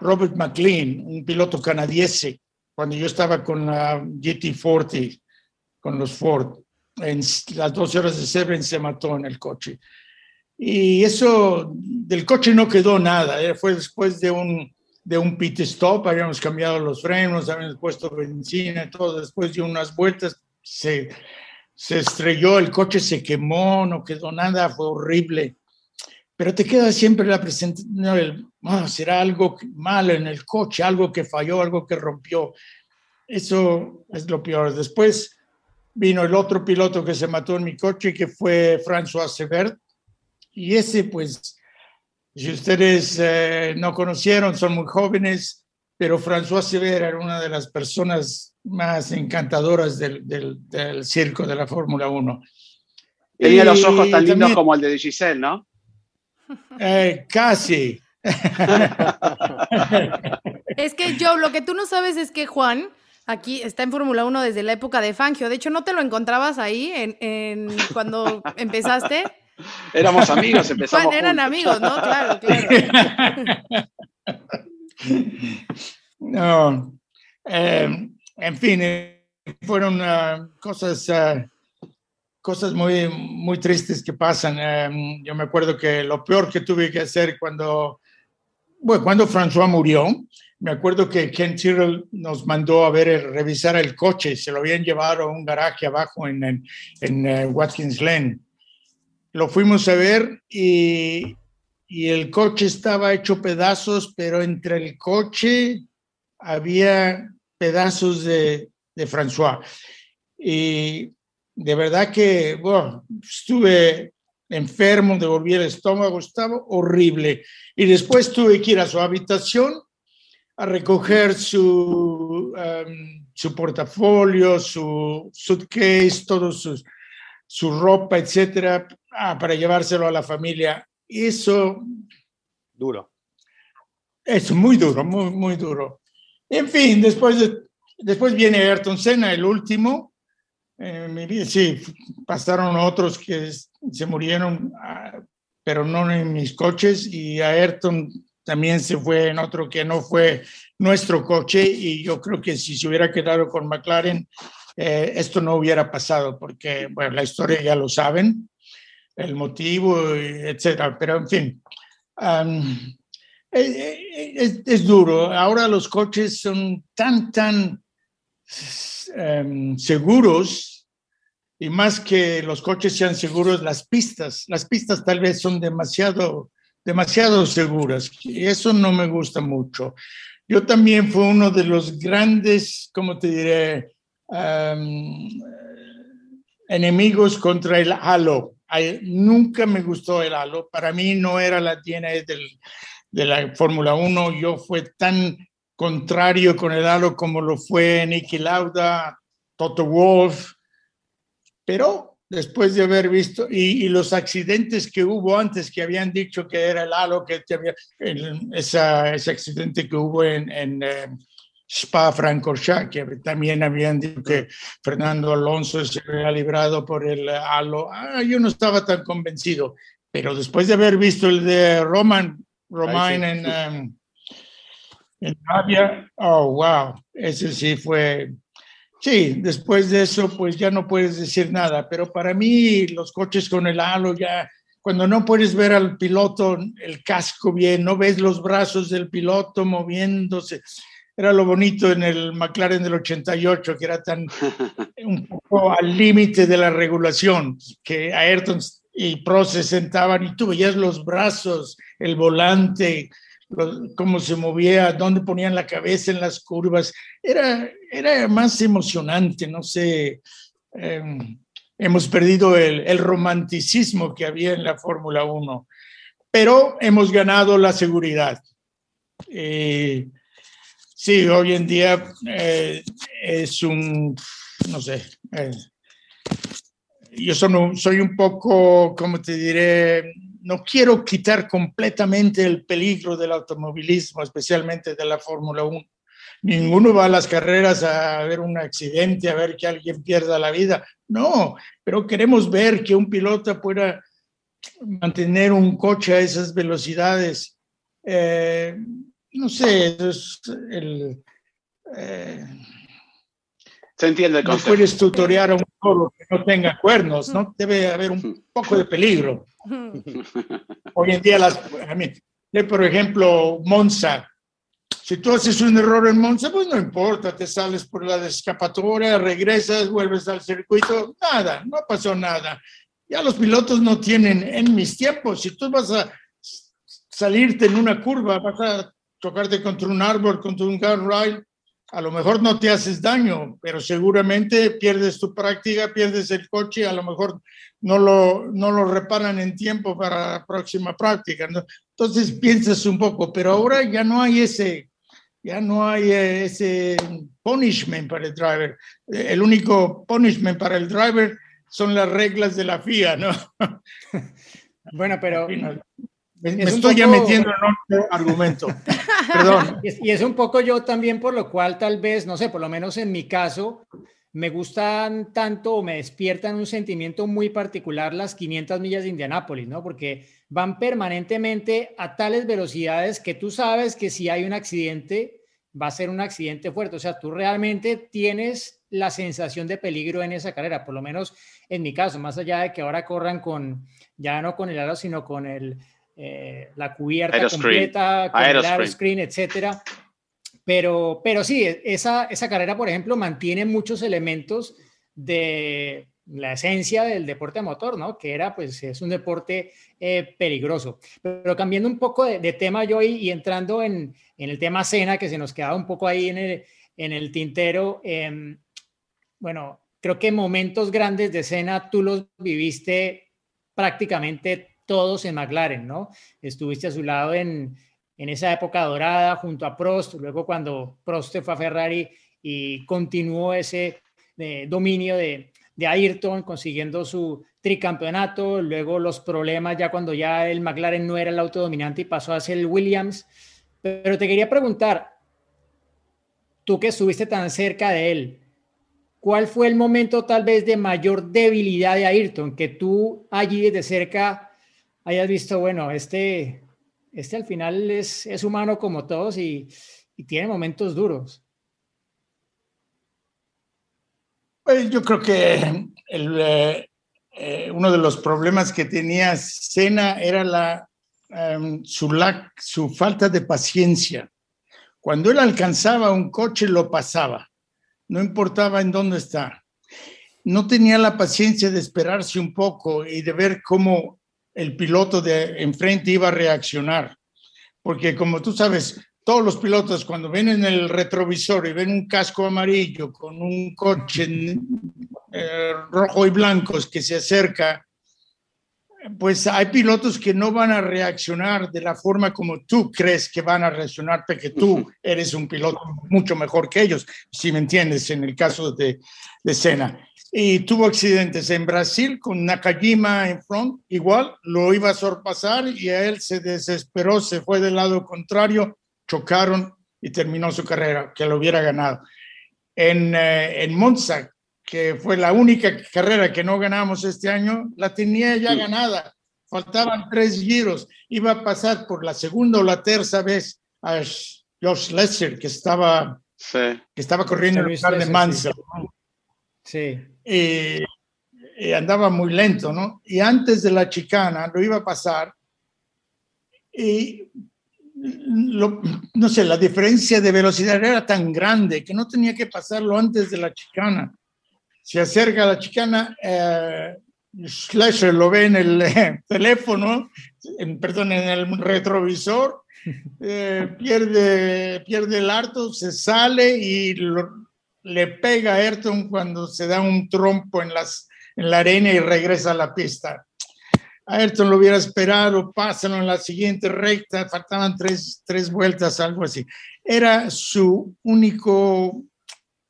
Robert McLean, un piloto canadiense, cuando yo estaba con la GT40, con los Ford. En las 12 horas de Severn se mató en el coche. Y eso, del coche no quedó nada, eh, fue después de un, de un pit stop, habíamos cambiado los frenos, habíamos puesto benzina todo, después de unas vueltas se, se estrelló, el coche se quemó, no quedó nada, fue horrible. Pero te queda siempre la presentación, no, "Ah, será algo malo en el coche, algo que falló, algo que rompió. Eso es lo peor. Después vino el otro piloto que se mató en mi coche, que fue François Severt. Y ese, pues, si ustedes eh, no conocieron, son muy jóvenes, pero François Severt era una de las personas más encantadoras del, del, del circo de la Fórmula 1. Tenía los ojos Y tan lindos también- como el de Giselle, ¿no? Eh, casi. Es que Joe, lo que tú no sabes es que Juan Aquí está en Fórmula 1 desde la época de Fangio. De hecho, ¿no te lo encontrabas ahí en, cuando empezaste? Éramos amigos, empezamos. eran amigos, ¿no? Claro, claro. no. Eh, en fin, eh, fueron ah, cosas, ah, cosas muy, muy tristes que pasan. Eh, yo me acuerdo que lo peor que tuve que hacer cuando, bueno, cuando François murió, me acuerdo que Ken Tyrrell nos mandó a ver, revisar el coche, se lo habían llevado a un garaje abajo en, en, en Watkins Glen. Lo fuimos a ver y, y el coche estaba hecho pedazos, pero entre el coche había pedazos de, de François. Y de verdad que bueno, estuve enfermo, devolví el estómago, estaba horrible. Y después tuve que ir a su habitación a recoger su, um, su portafolio, su suitcase, todo su, su ropa, etcétera, ah, para llevárselo a la familia. Eso. Duro. Es muy duro, muy, muy duro. En fin, después, de, después viene Ayrton Senna, el último. Eh, sí, pasaron otros que se murieron, ah, pero no en mis coches, y Ayrton también se fue en otro que no fue nuestro coche, y yo creo que si se hubiera quedado con McLaren, eh, esto no hubiera pasado, porque, bueno, la historia ya lo saben, el motivo, etcétera, pero en fin. es, duro. Ahora los coches son tan, tan em, seguros y más que los coches sean seguros, las pistas, las pistas tal vez son demasiado, demasiado seguras y eso no me gusta mucho. Yo también fui uno de los grandes, ¿cómo te diré? enemigos contra el halo. nunca me gustó el halo. Para mí no era la DNA del, de la Fórmula 1. Yo fue tan contrario con el halo como lo fue Nicky Lauda, Toto Wolf. Pero después de haber visto y, los accidentes que hubo antes que habían dicho que era el halo, que había, ese accidente que hubo en, en eh, Spa Francorchamps, que también habían dicho que Fernando Alonso se había librado por el halo. Ah, yo no estaba tan convencido, pero después de haber visto el de Roman, Romain en, um, en Avia, oh, wow, ese sí fue... Sí, después de eso, pues ya no puedes decir nada, pero para mí los coches con el halo ya, cuando no puedes ver al piloto el casco bien, no ves los brazos del piloto moviéndose, era lo bonito en el McLaren del 88, que era tan un poco al límite de la regulación, que Ayrton y Pro se sentaban y tú veías los brazos, el volante, cómo se movía, dónde ponían la cabeza en las curvas. Era, era más emocionante, no sé. Em, hemos perdido el, el, romanticismo que había en la Fórmula 1, pero hemos ganado la seguridad. Eh, Sí, hoy en día eh, es un, no sé, eh, yo soy, soy un poco, ¿cómo te diré? No quiero quitar completamente el peligro del automovilismo, especialmente de la Fórmula 1. Ninguno va a las carreras a ver un accidente, a ver que alguien pierda la vida. No, pero queremos ver que un piloto pueda mantener un coche a esas velocidades. Eh, no sé, es el... Eh, Se entiende el concepto. No puedes tutorear a un toro que no tenga cuernos, ¿no? Debe haber un poco de peligro. Hoy en día, las, a mí, por ejemplo, Monza. Si tú haces un error en Monza, pues no importa, te sales por la escapatoria, regresas, vuelves al circuito, nada, no pasó nada. Ya los pilotos no tienen, en mis tiempos, si tú vas a salirte en una curva, vas a chocarte contra un árbol, contra un guardrail, a lo mejor no te haces daño, pero seguramente pierdes tu práctica, pierdes el coche, a lo mejor no lo, no lo reparan en tiempo para la próxima práctica. Entonces piensas un poco, pero ahora ya no hay ese, ya no hay ese punishment para el driver. El único punishment para el driver son las reglas de la FIA, ¿no? Bueno, pero Me, estoy ya metiendo en otro argumento. Perdón. Y es un poco yo también, por lo cual tal vez, no sé, por lo menos en mi caso, me gustan tanto o me despiertan un sentimiento muy particular las 500 millas de Indianápolis, ¿no? Porque van permanentemente a tales velocidades que tú sabes que si hay un accidente, va a ser un accidente fuerte. O sea, tú realmente tienes la sensación de peligro en esa carrera, por lo menos en mi caso, más allá de que ahora corran con, ya no con el aro, sino con el, eh, la cubierta completa, con el aeroscreen, etcétera. Pero, pero sí, esa, esa carrera, por ejemplo, mantiene muchos elementos de la esencia del deporte a motor, ¿no? Que era, pues, es un deporte eh, peligroso. Pero cambiando un poco de, tema yo y, entrando en, en, el tema cena, que se nos quedaba un poco ahí en el, en el tintero, em, bueno, creo que momentos grandes de cena tú los viviste prácticamente todos en McLaren, ¿no? Estuviste a su lado en, en esa época dorada junto a Prost, luego cuando Prost fue a Ferrari y continuó ese eh, dominio de, de Ayrton consiguiendo su tricampeonato, luego los problemas ya cuando ya el McLaren no era el auto dominante y pasó a ser el Williams. Pero te quería preguntar, tú que estuviste tan cerca de él, ¿cuál fue el momento tal vez de mayor debilidad de Ayrton que tú allí desde cerca hayas visto, bueno, este, este al final es, es humano como todos y, tiene momentos duros? Pues yo creo que eh, eh, uno de los problemas que tenía Sena era la, em, su, su falta de paciencia. Cuando él alcanzaba un coche, lo pasaba, no importaba en dónde está. No tenía la paciencia de esperarse un poco y de ver cómo el piloto de enfrente iba a reaccionar. Porque como tú sabes, todos los pilotos cuando ven en el retrovisor y ven un casco amarillo con un coche eh, rojo y blanco que se acerca, pues hay pilotos que no van a reaccionar de la forma como tú crees que van a reaccionar, porque tú eres un piloto mucho mejor que ellos, si me entiendes, en el caso de, de Senna. Y tuvo accidentes en Brasil con Nakajima en front, igual lo iba a sorpasar y a él se desesperó, se fue del lado contrario chocaron y terminó su carrera, que lo hubiera ganado. En, eh, en Monza, que fue la única carrera que no ganamos este año, la tenía ya ganada. Faltaban tres giros. Iba a pasar por la segunda o la tercera vez a Josh Lesser, que estaba, que estaba corriendo en el lugar de Mansell. Sí. Y, y, andaba muy lento, ¿no? Y antes de la chicana lo iba a pasar. Y no sé, la diferencia de velocidad era tan grande que no tenía que pasarlo antes de la chicana. Se acerca a la chicana, eh, lo ve en el eh, teléfono, en, perdón, en el retrovisor, eh, pierde, pierde el harto, se sale y le pega a Ayrton cuando se da un trompo en, la arena y regresa a la pista. Ayrton lo hubiera esperado, pásalo en la siguiente recta, faltaban tres, tres vueltas, algo así. Era su único,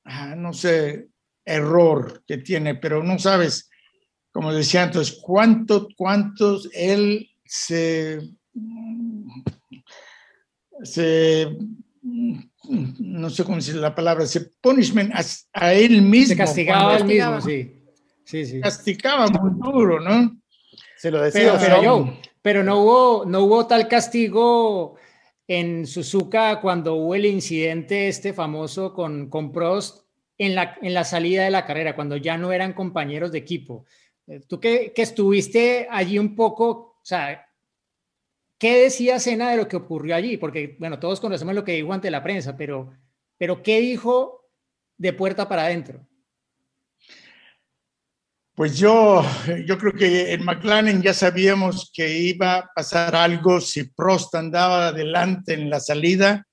ah, no sé, error que tiene, pero no sabes, como decía antes, cuánto, cuántos él se, se no sé cómo decir la palabra, se punishment a, él mismo. Se castigaba a él mismo, sí. Sí, sí. Castigaba muy duro, ¿no? Se lo decía. Pero, pero, no, hubo, no hubo tal castigo en Suzuka cuando hubo el incidente este famoso con, con Prost en la, en la salida de la carrera, cuando ya no eran compañeros de equipo. Eh, tú que, que estuviste allí un poco, o sea, ¿qué decía Sena de lo que ocurrió allí? Porque, bueno, todos conocemos lo que dijo ante la prensa, pero, pero ¿qué dijo de puerta para adentro? Pues yo, yo creo que en McLaren ya sabíamos que iba a pasar algo si Prost andaba adelante en la salida,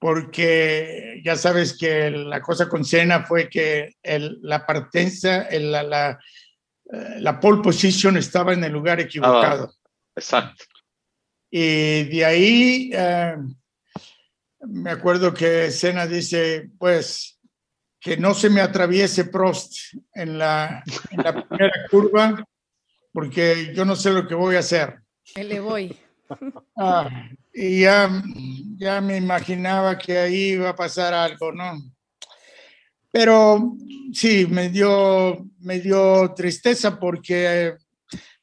porque ya sabes que la cosa con Senna fue que el, la partenza, la, la, eh, la, pole position estaba en el lugar equivocado. exacto. Y de ahí eh, me acuerdo que Senna dice, pues que no se me atraviese Prost en la, en la primera curva, porque yo no sé lo que voy a hacer. Le voy. Ah, y ya, ya me imaginaba que ahí iba a pasar algo, ¿no? Pero sí, me dio, me dio tristeza porque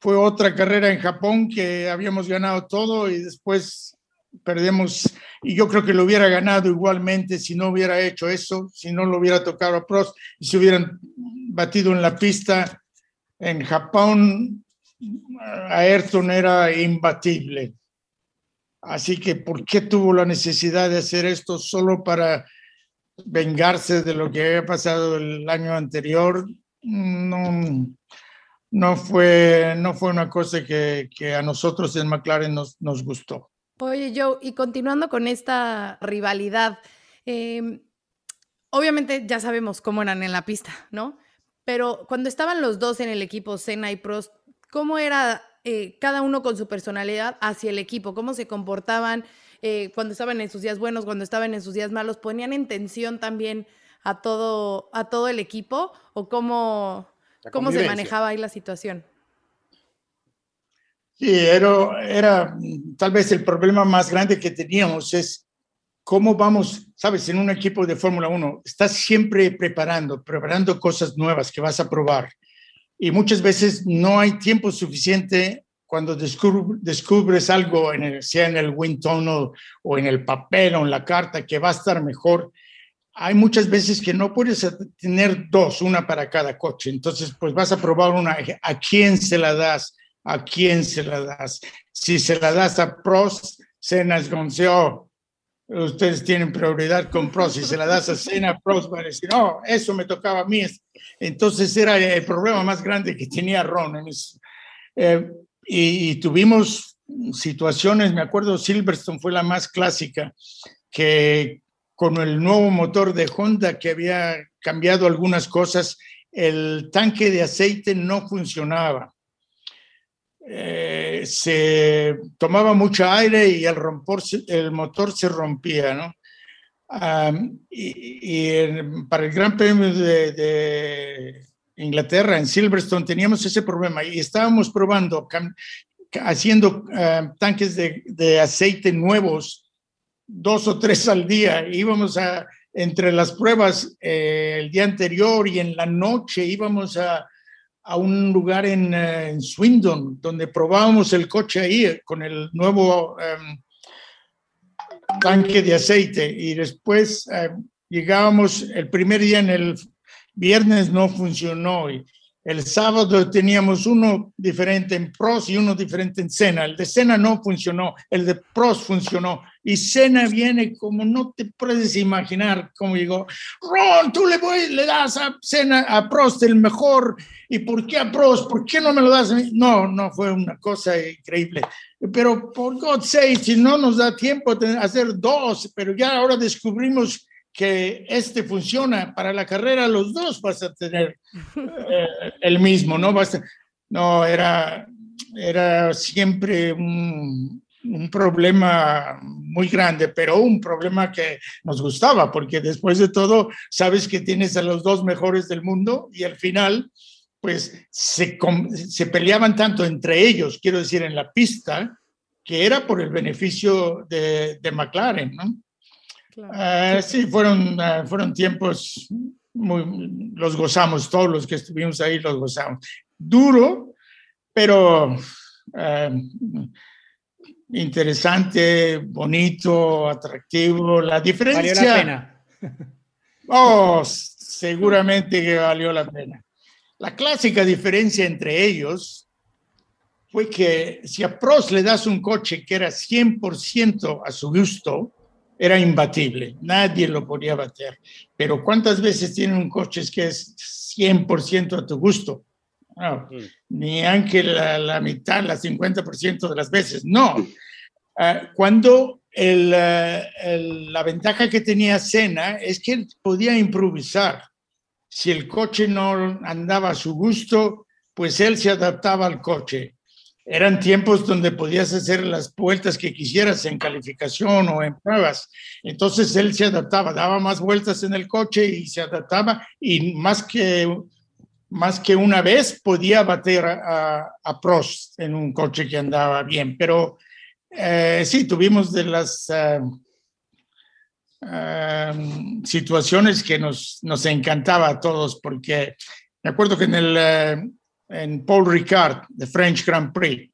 fue otra carrera en Japón que habíamos ganado todo y después perdemos. Y yo creo que lo hubiera ganado igualmente si no hubiera hecho eso, si no lo hubiera tocado a Prost y se hubieran batido en la pista. En Japón, Ayrton era imbatible. Así que, ¿por qué tuvo la necesidad de hacer esto solo para vengarse de lo que había pasado el año anterior? No, no, fue, no fue una cosa que, que a nosotros en McLaren nos, nos gustó. Oye, Joe, y continuando con esta rivalidad, eh, obviamente ya sabemos cómo eran en la pista, ¿no? Pero cuando estaban los dos en el equipo, Senna y Prost, ¿cómo era eh, cada uno con su personalidad hacia el equipo? ¿Cómo se comportaban eh, cuando estaban en sus días buenos, cuando estaban en sus días malos? ¿Ponían en tensión también a todo, a todo el equipo? ¿O cómo, cómo se manejaba ahí la situación? Sí, era, era tal vez el problema más grande que teníamos es cómo vamos, sabes, en un equipo de Fórmula 1, estás siempre preparando, preparando cosas nuevas que vas a probar. Y muchas veces no hay tiempo suficiente cuando descubres algo, en el, sea en el wind tunnel o en el papel o en la carta, que va a estar mejor. Hay muchas veces que no puedes tener dos, una para cada coche. Entonces, pues vas a probar una. ¿A quién se la das? ¿A quién se la das? Si se la das a Prost, Senna Gonzalo, ustedes tienen prioridad con Prost. Si se la das a Senna, Prost va a decir, no, eso me tocaba a mí. Entonces era el problema más grande que tenía Ron. Eh, y, y, tuvimos situaciones, me acuerdo, Silverstone fue la más clásica, que con el nuevo motor de Honda que había cambiado algunas cosas, el tanque de aceite no funcionaba eh, se tomaba mucho aire y el, rompor, el motor se rompía, ¿no? y, para el Gran Premio de, Inglaterra, en Silverstone, teníamos ese problema y estábamos probando, haciendo tanques de, aceite nuevos, dos o tres al día. Íbamos a, entre las pruebas eh, el día anterior y en la noche íbamos a, a un lugar en, eh, en, Swindon, donde probábamos el coche ahí eh, con el nuevo um, tanque de aceite y después uh, llegábamos el primer día en el viernes no funcionó y el sábado teníamos uno diferente en pros y uno diferente en cena. El de cena no funcionó, el de pros funcionó. Y cena viene como no te puedes imaginar, como digo, Ron, tú le, voy, le das a cena a Prost el mejor. ¿Y por qué a Prost? ¿Por qué no me lo das a mí? No, no, fue una cosa increíble. Pero por God sake, si no nos da tiempo de hacer dos, pero ya ahora descubrimos que este funciona para la carrera, los dos vas a tener eh, el mismo, ¿no? Vas no, era, era siempre un, un, problema muy grande, pero un problema que nos gustaba, porque después de todo, sabes que tienes a los dos mejores del mundo y al final, pues se, se peleaban tanto entre ellos, quiero decir, en la pista, que era por el beneficio de, de McLaren, ¿no? Uh, sí, fueron, uh, fueron tiempos muy, los gozamos, todos los que estuvimos ahí los gozamos. Duro, pero uh, interesante, bonito, atractivo. La diferencia. Valió la pena. oh, seguramente que valió la pena. La clásica diferencia entre ellos fue que si a Prost le das un coche que era 100% a su gusto, era imbatible, nadie lo podía bater. Pero ¿cuántas veces tiene un coche que es 100% a tu gusto? No, mm. Ni aunque la, la, mitad, la 50% de las veces, no. Uh, cuando el, uh, el, la ventaja que tenía Senna es que podía improvisar. Si el coche no andaba a su gusto, pues él se adaptaba al coche eran tiempos donde podías hacer las vueltas que quisieras en calificación o en pruebas. Entonces él se adaptaba, daba más vueltas en el coche y se adaptaba y más que, más que una vez podía bater a, a Prost en un coche que andaba bien, pero eh, sí, tuvimos de las eh, eh, situaciones que nos, nos encantaba a todos, porque me acuerdo que en el en Paul Ricard, de French Grand Prix,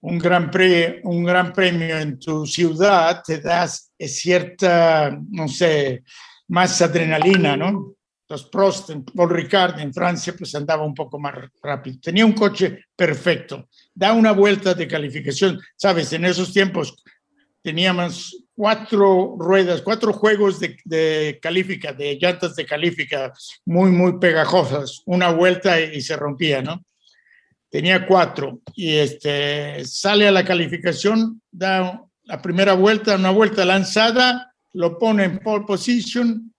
un gran, pre, un gran premio en tu ciudad te das cierta, no sé, más adrenalina, ¿no? Los Prost, Paul Ricard en Francia, pues andaba un poco más rápido. Tenía un coche perfecto. Da una vuelta de calificación. Sabes, en esos tiempos teníamos cuatro ruedas, cuatro juegos de, de califica, de llantas de califica, muy, muy pegajosas. Una vuelta y se rompía, ¿no? Tenía cuatro. Y este, sale a la calificación, da la primera vuelta, una vuelta lanzada, lo pone en pole position,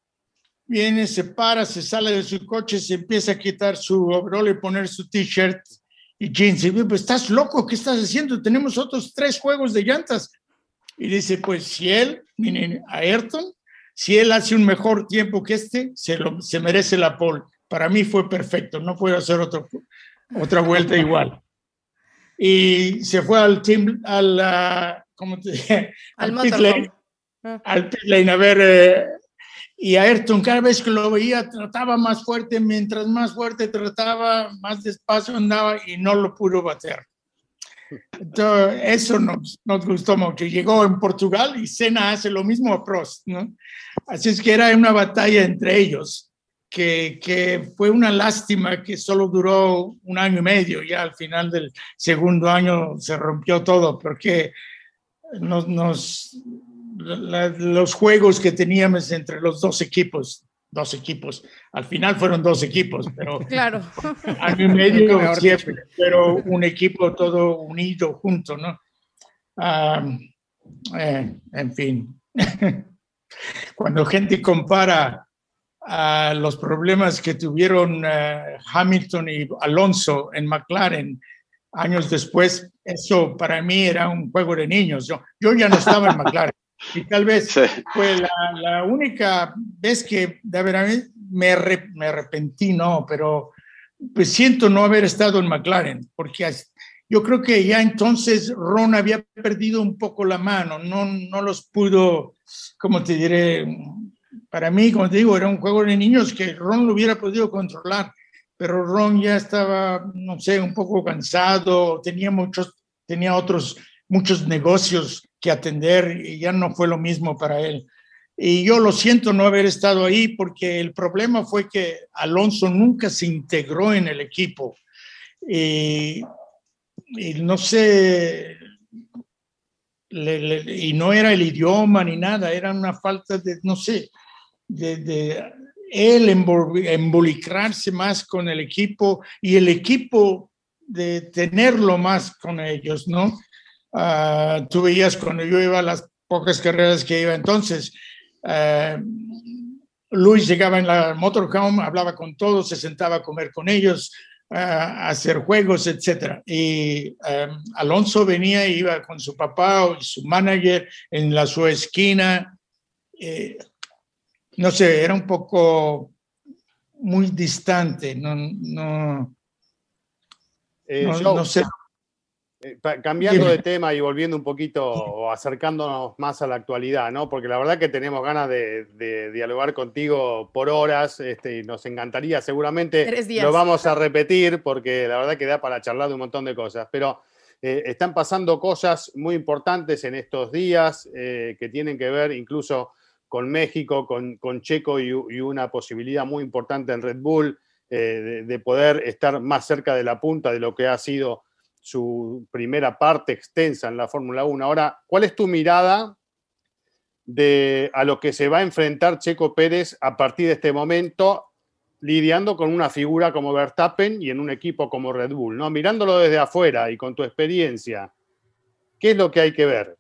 viene, se para, se sale de su coche, se empieza a quitar su overall y poner su t-shirt y jeans. Y dice, pues estás loco, ¿qué estás haciendo? Tenemos otros tres juegos de llantas. Y dice, pues si él, miren, a Ayrton, si él hace un mejor tiempo que este, se, lo, se merece la pole. Para mí fue perfecto, no puedo hacer otro, otra vuelta igual. Y se fue al team, al, ¿cómo te dije? Al, pit lane, Ah. al pit lane a ver eh, y Ayrton cada vez que lo veía trataba más fuerte, mientras más fuerte trataba, más despacio andaba y no lo pudo bater. Entonces, eso nos, nos gustó mucho. Llegó en Portugal y Senna hace lo mismo a Prost, ¿no? Así es que era una batalla entre ellos, que, que fue una lástima que solo duró un año y medio. Ya al final del segundo año se rompió todo, porque nos, nos la, los juegos que teníamos entre los dos equipos, dos equipos, al final fueron dos equipos, pero Claro. año y medio siempre, pero un equipo todo unido, junto, ¿no? Um, eh, en fin, cuando gente compara a los problemas que tuvieron uh, Hamilton y Alonso en McLaren años después, eso para mí era un juego de niños. Yo, yo ya no estaba en McLaren. Y tal vez Sí. fue la, la única vez que de verdad me, arre- me arrepentí, no, pero pues siento no haber estado en McLaren, porque yo creo que ya entonces Ron había perdido un poco la mano, no, no los pudo, como te diré, para mí, como te digo, era un juego de niños que Ron lo hubiera podido controlar, pero Ron ya estaba, no sé, un poco cansado, tenía muchos, tenía otros, muchos negocios que atender y ya no fue lo mismo para él. Y yo lo siento no haber estado ahí porque el problema fue que Alonso nunca se integró en el equipo. Y, no sé, y no era el idioma ni nada, era una falta de, no sé, de, de él involucrarse más con el equipo y el equipo de tenerlo más con ellos, ¿no? Ah, tú veías cuando yo iba a las pocas carreras que iba entonces, ah, Luis llegaba en la motorhome, hablaba con todos, se sentaba a comer con ellos, ah, a hacer juegos, etcétera. Y ah, Alonso venía y iba con su papá y su manager en la su esquina. eh, no sé, era un poco muy distante, no, no, Eh, no, no sé. Eh, cambiando de tema y volviendo un poquito o acercándonos más a la actualidad, ¿no? Porque la verdad que tenemos ganas de, de dialogar contigo por horas este, y nos encantaría, seguramente Tres días. lo vamos a repetir porque la verdad que da para charlar de un montón de cosas, pero eh, están pasando cosas muy importantes en estos días eh, que tienen que ver incluso con México, con, con Checo y, y una posibilidad muy importante en Red Bull eh, de, de poder estar más cerca de la punta de lo que ha sido su primera parte extensa en la Fórmula 1. Ahora, ¿cuál es tu mirada de a lo que se va a enfrentar Checo Pérez a partir de este momento, lidiando con una figura como Verstappen y en un equipo como Red Bull? ¿no? Mirándolo desde afuera y con tu experiencia, ¿qué es lo que hay que ver?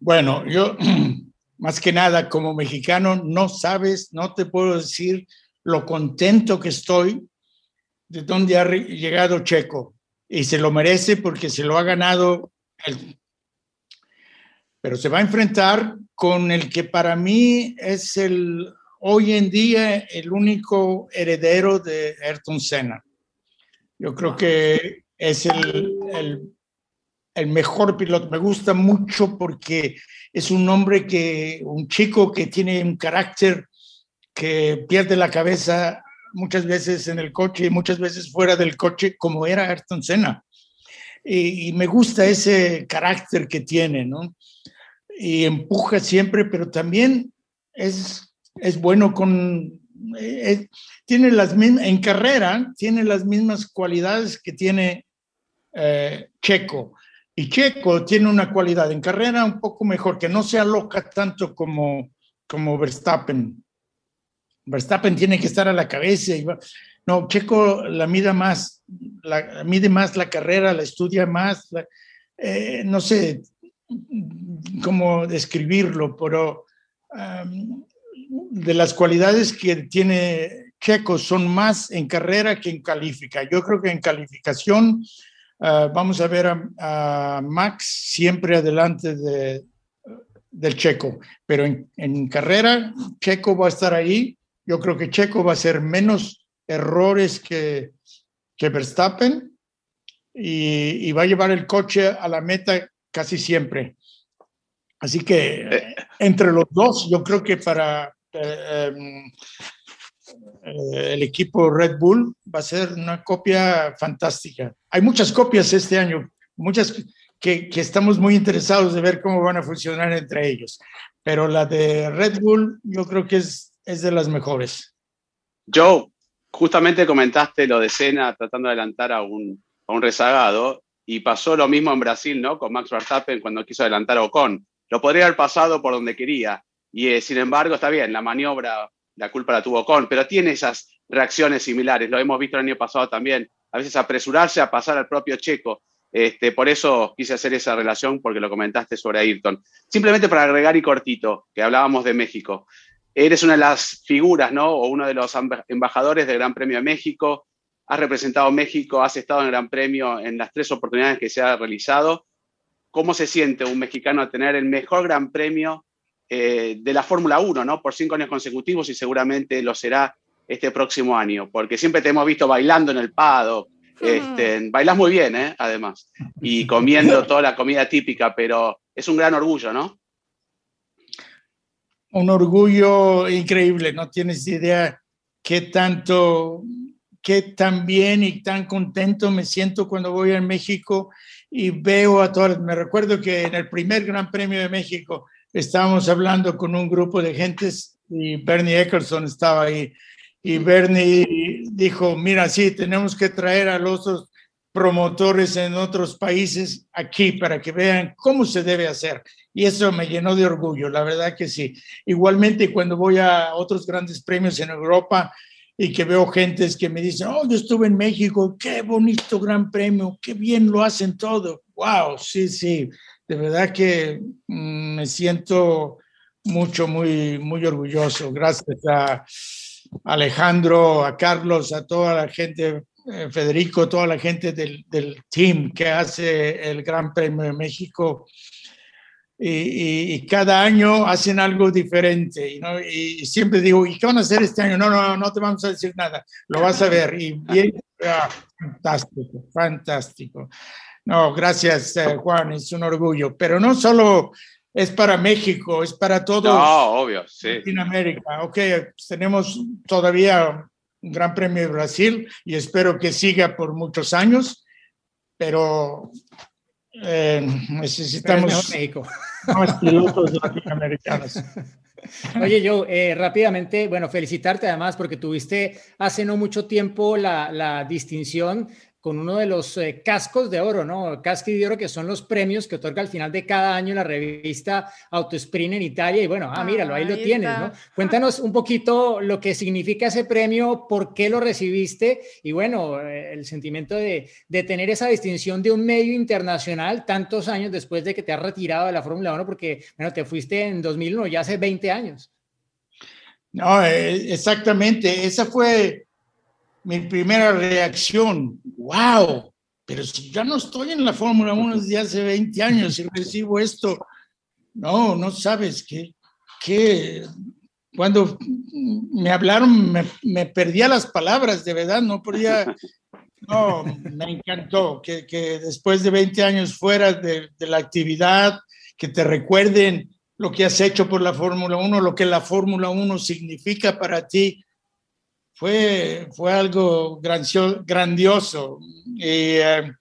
Bueno, yo más que nada como mexicano no sabes, no te puedo decir lo contento que estoy de dónde ha llegado Checo y se lo merece porque se lo ha ganado. Pero se va a enfrentar con el que para mí es el hoy en día el único heredero de Ayrton Senna. Yo creo que es el, el, mejor piloto. Me gusta mucho porque es un hombre que, un chico que tiene un carácter que pierde la cabeza muchas veces en el coche y muchas veces fuera del coche, como era Ayrton Senna. Y, y me gusta ese carácter que tiene, ¿no? Y empuja siempre, pero también es, es bueno con... Eh, tiene las mismas, en carrera, tiene las mismas cualidades que tiene eh, Checo. Y Checo tiene una cualidad en carrera un poco mejor, que no se aloca tanto como, como Verstappen. Verstappen tiene que estar a la cabeza. Y va. No, Checo la mide más, la, mide más la carrera, la estudia más. La, eh, no sé cómo describirlo, pero um, de las cualidades que tiene Checo son más en carrera que en califica. Yo creo que en calificación uh, vamos a ver a, a, Max siempre adelante de, del Checo, pero en, en, carrera Checo va a estar ahí. Yo creo que Checo va a hacer menos errores que, que Verstappen y, y va a llevar el coche a la meta casi siempre. Así que entre los dos, yo creo que para eh, eh, el equipo Red Bull va a ser una copia fantástica. Hay muchas copias este año, muchas que, que, estamos muy interesados de ver cómo van a funcionar entre ellos, pero la de Red Bull yo creo que es, es de las mejores. Joe, justamente comentaste lo de Senna tratando de adelantar a un, a un rezagado y pasó lo mismo en Brasil, ¿no? Con Max Verstappen cuando quiso adelantar a Ocon. Lo podría haber pasado por donde quería, y eh, sin embargo, está bien, la maniobra, la culpa la tuvo con, pero tiene esas reacciones similares. Lo hemos visto el año pasado también. A veces apresurarse a pasar al propio Checo. Este, por eso quise hacer esa relación, porque lo comentaste sobre Ayrton. Simplemente para agregar y cortito, que hablábamos de México. Eres una de las figuras, ¿no? O uno de los embajadores del Gran Premio de México. Has representado México, has estado en el Gran Premio en las tres oportunidades que se ha realizado. ¿Cómo se siente un mexicano a tener el mejor Gran Premio eh, de la Fórmula 1, ¿no? Por cinco años consecutivos y seguramente lo será este próximo año, porque siempre te hemos visto bailando en el paddock, este, bailas muy bien, ¿eh? además, y comiendo toda la comida típica, pero es un gran orgullo, ¿no? Un orgullo increíble, no tienes idea qué tanto, qué tan bien y tan contento me siento cuando voy a México y veo a todas. Me recuerdo que en el primer Gran Premio de México estábamos hablando con un grupo de gentes y Bernie Eccleston estaba ahí. Y Bernie dijo, mira, sí, tenemos que traer a los otros promotores en otros países aquí para que vean cómo se debe hacer. Y eso me llenó de orgullo, la verdad que sí. Igualmente cuando voy a otros grandes premios en Europa y que veo gentes que me dicen, oh, yo estuve en México, qué bonito gran premio, qué bien lo hacen todo. Wow, sí, sí, de verdad que mm, me siento mucho, muy, muy orgulloso. Gracias a Alejandro, a Carlos, a toda la gente, eh, Federico, toda la gente del, del, team que hace el Gran Premio de México. Y, y, y cada año hacen algo diferente. ¿no? Y, siempre digo, ¿y qué van a hacer este año? No, no, no te vamos a decir nada, lo vas a ver. Y bien, ah, fantástico, fantástico. No, gracias, eh, Juan, es un orgullo. Pero no solo es para México, es para todos. No, obvio, sí. Latinoamérica. Ok, tenemos todavía Gran Premio de Brasil y espero que siga por muchos años, pero eh, necesitamos México. más pilotos latinoamericanos. Oye, yo eh, rápidamente, bueno, felicitarte además porque tuviste hace no mucho tiempo la, la distinción con uno de los eh, cascos de oro, ¿no? Caschi de oro, que son los premios que otorga al final de cada año la revista Autosprint en Italia. Y bueno, ah, míralo, ahí, ahí lo está. tienes, ¿no? Cuéntanos un poquito lo que significa ese premio, por qué lo recibiste y bueno, eh, el sentimiento de, de, tener esa distinción de un medio internacional tantos años después de que te has retirado de la Fórmula 1, porque, bueno, te fuiste en 2001, ya hace 20 años. No, eh, exactamente. Esa fue mi primera reacción, wow, pero si ya no estoy en la Fórmula 1 desde hace 20 años y recibo esto, no, no sabes que, que cuando me hablaron me, me, perdía las palabras, de verdad, no podía, No, me encantó que, que, después de 20 años fuera de, de, la actividad, que te recuerden lo que has hecho por la Fórmula 1, lo que la Fórmula 1 significa para ti, fue, fue algo grandioso. Y uh,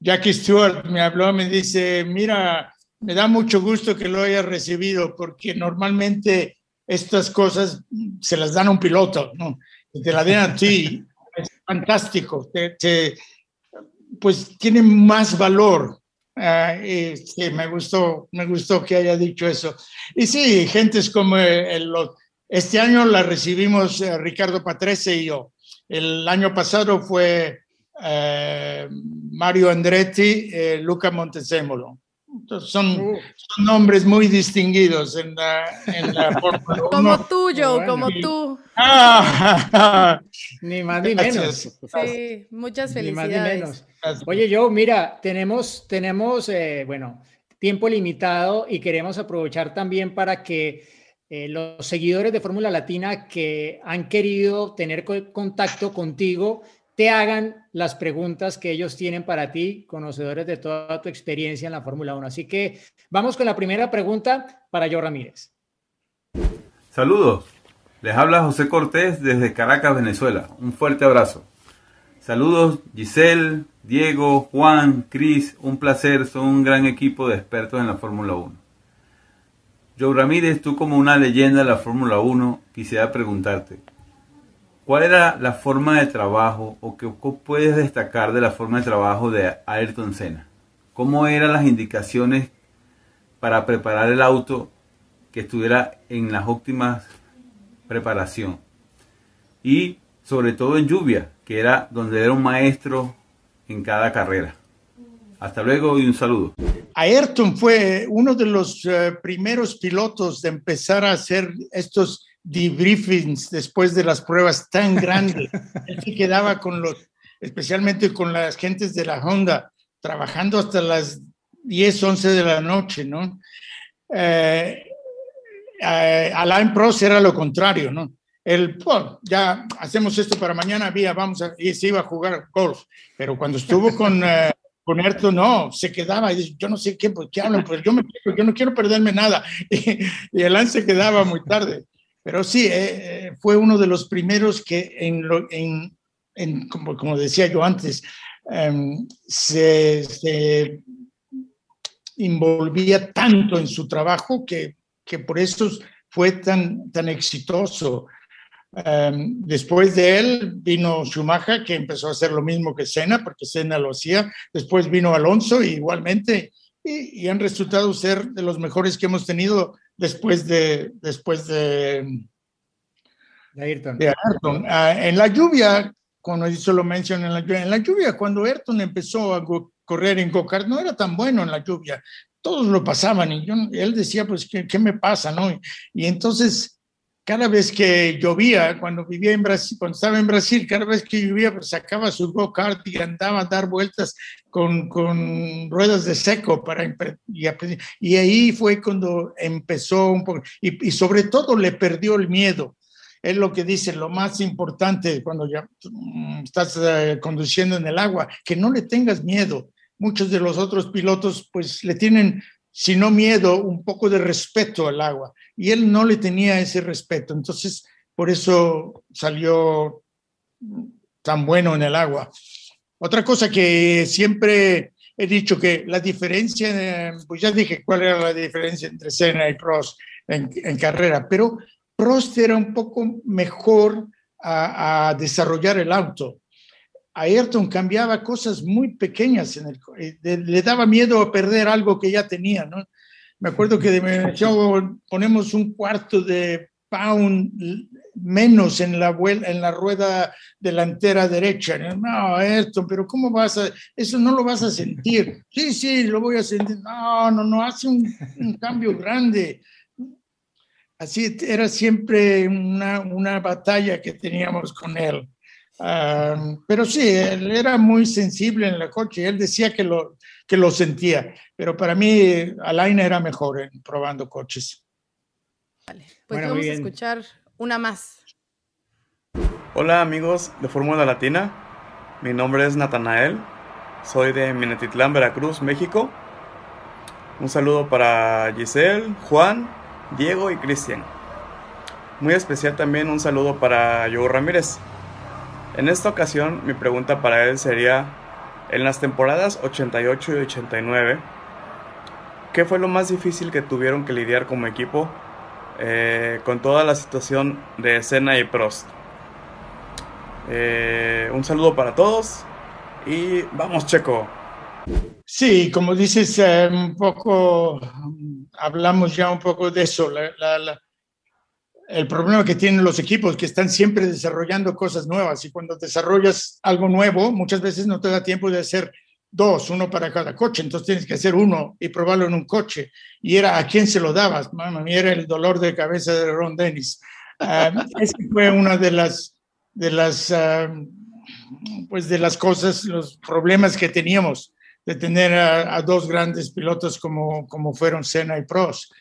Jackie Stewart me habló, me dice, mira, me da mucho gusto que lo hayas recibido, porque normalmente estas cosas se las dan a un piloto, ¿no? te la den a ti, es fantástico, pues tiene más valor. Uh, sí, me gustó, me gustó que haya dicho eso. Y sí, gentes como el, este año la recibimos uh, Ricardo Patrese y yo. El año pasado fue uh, Mario Andretti, Luca Montezemolo. Son, uh. son, nombres muy distinguidos en la, en la Como tuyo, como tú. ni más ni menos. Sí, muchas felicidades. Oye, yo, mira, tenemos, tenemos eh, bueno, tiempo limitado y queremos aprovechar también para que eh, los seguidores de Fórmula Latina que han querido tener contacto contigo te hagan las preguntas que ellos tienen para ti, conocedores de toda tu experiencia en la Fórmula 1. Así que vamos con la primera pregunta para yo Ramírez. Saludos, les habla José Cortés desde Caracas, Venezuela. Un fuerte abrazo. Saludos Giselle, Diego, Juan, Cris, un placer, son un gran equipo de expertos en la Fórmula 1. Joe Ramírez, tú como una leyenda de la Fórmula 1, quisiera preguntarte, ¿Cuál era la forma de trabajo o qué puedes destacar de la forma de trabajo de Ayrton Senna? ¿Cómo eran las indicaciones para preparar el auto que estuviera en las óptimas preparación? Y sobre todo en lluvia, que era donde era un maestro en cada carrera. Hasta luego y un saludo. Ayrton fue uno de los eh, primeros pilotos de empezar a hacer estos debriefings después de las pruebas tan grandes. Él se quedaba con los, especialmente con las gentes de la Honda, trabajando hasta las 10, 11 de la noche, ¿no? Eh, eh, Alain Prost era lo contrario, ¿no? El, ya hacemos esto para mañana, vía, vamos a, y se iba a jugar golf, pero cuando estuvo con, Ayrton, no, se quedaba y dice, yo no sé qué, pues, qué hablan, pues yo, me, yo no quiero perderme nada. Y, y Alain se quedaba muy tarde. Pero sí, eh, eh, fue uno de los primeros que, en, en, en como, como, decía yo antes, um, se, se, envolvía tanto en su trabajo que, que por eso fue tan, tan exitoso. Um, después de él vino Schumacher, que empezó a hacer lo mismo que Senna, porque Senna lo hacía. Después vino Alonso, igualmente, y, y han resultado ser de los mejores que hemos tenido después de, después de, de Ayrton. De Ayrton. Ah, en la lluvia, cuando eso lo mencioné en la lluvia, en la lluvia, cuando Ayrton empezó a correr en go-kart, no era tan bueno en la lluvia. Todos lo pasaban y yo, él decía, pues, ¿qué, ¿qué, me pasa? ¿no? Y, y entonces, cada vez que llovía, cuando vivía en Brasil, cuando estaba en Brasil, cada vez que llovía, pues sacaba su go-kart y andaba a dar vueltas con, con ruedas de seco para y, y, ahí fue cuando empezó un poco, y, sobre todo le perdió el miedo. Es lo que dice, lo más importante cuando ya mm, estás uh, conduciendo en el agua, que no le tengas miedo. Muchos de los otros pilotos pues le tienen si no miedo, un poco de respeto al agua. Y él no le tenía ese respeto. Entonces, por eso salió tan bueno en el agua. Otra cosa que siempre he dicho que la diferencia, pues ya dije cuál era la diferencia entre Senna y Prost en, carrera, pero Prost era un poco mejor a, a desarrollar el auto. Ayrton cambiaba cosas muy pequeñas, en el, le daba miedo a perder algo que ya tenía, ¿no? Me acuerdo que de ponemos un cuarto de pound menos en la, en la rueda delantera derecha. No, Ayrton, pero ¿cómo vas a...? Eso no lo vas a sentir. Sí, sí, lo voy a sentir. No, no, no, hace un, cambio grande. Así era siempre una batalla que teníamos con él. Uh, pero sí, él era muy sensible en el coche, él decía que lo, que lo sentía, pero para mí Alain era mejor en probando coches. Vale, pues bueno, vamos a escuchar una más. Hola amigos de Fórmula Latina, Mi nombre es Natanael, soy de Minatitlán, Veracruz, México. Un saludo para Giselle, Juan, Diego y Cristian. Muy especial también un saludo para Joe Ramírez. En esta ocasión mi pregunta para él sería, en las temporadas 88 y 89, ¿qué fue lo más difícil que tuvieron que lidiar como equipo eh, con toda la situación de Senna y Prost? Eh, un saludo para todos y vamos Checo. Sí, como dices, eh, un poco, hablamos ya un poco de eso. El problema que tienen los equipos, que están siempre desarrollando cosas nuevas y cuando desarrollas algo nuevo, muchas veces no te da tiempo de hacer dos, uno para cada coche, entonces tienes que hacer uno y probarlo en un coche. Y era a quién se lo dabas, mamá, era el dolor de cabeza de Ron Dennis. Uh, esa fue una de las, de las, uh, pues de las cosas, los problemas que teníamos de tener a, dos grandes pilotos como, como fueron Senna y Prost.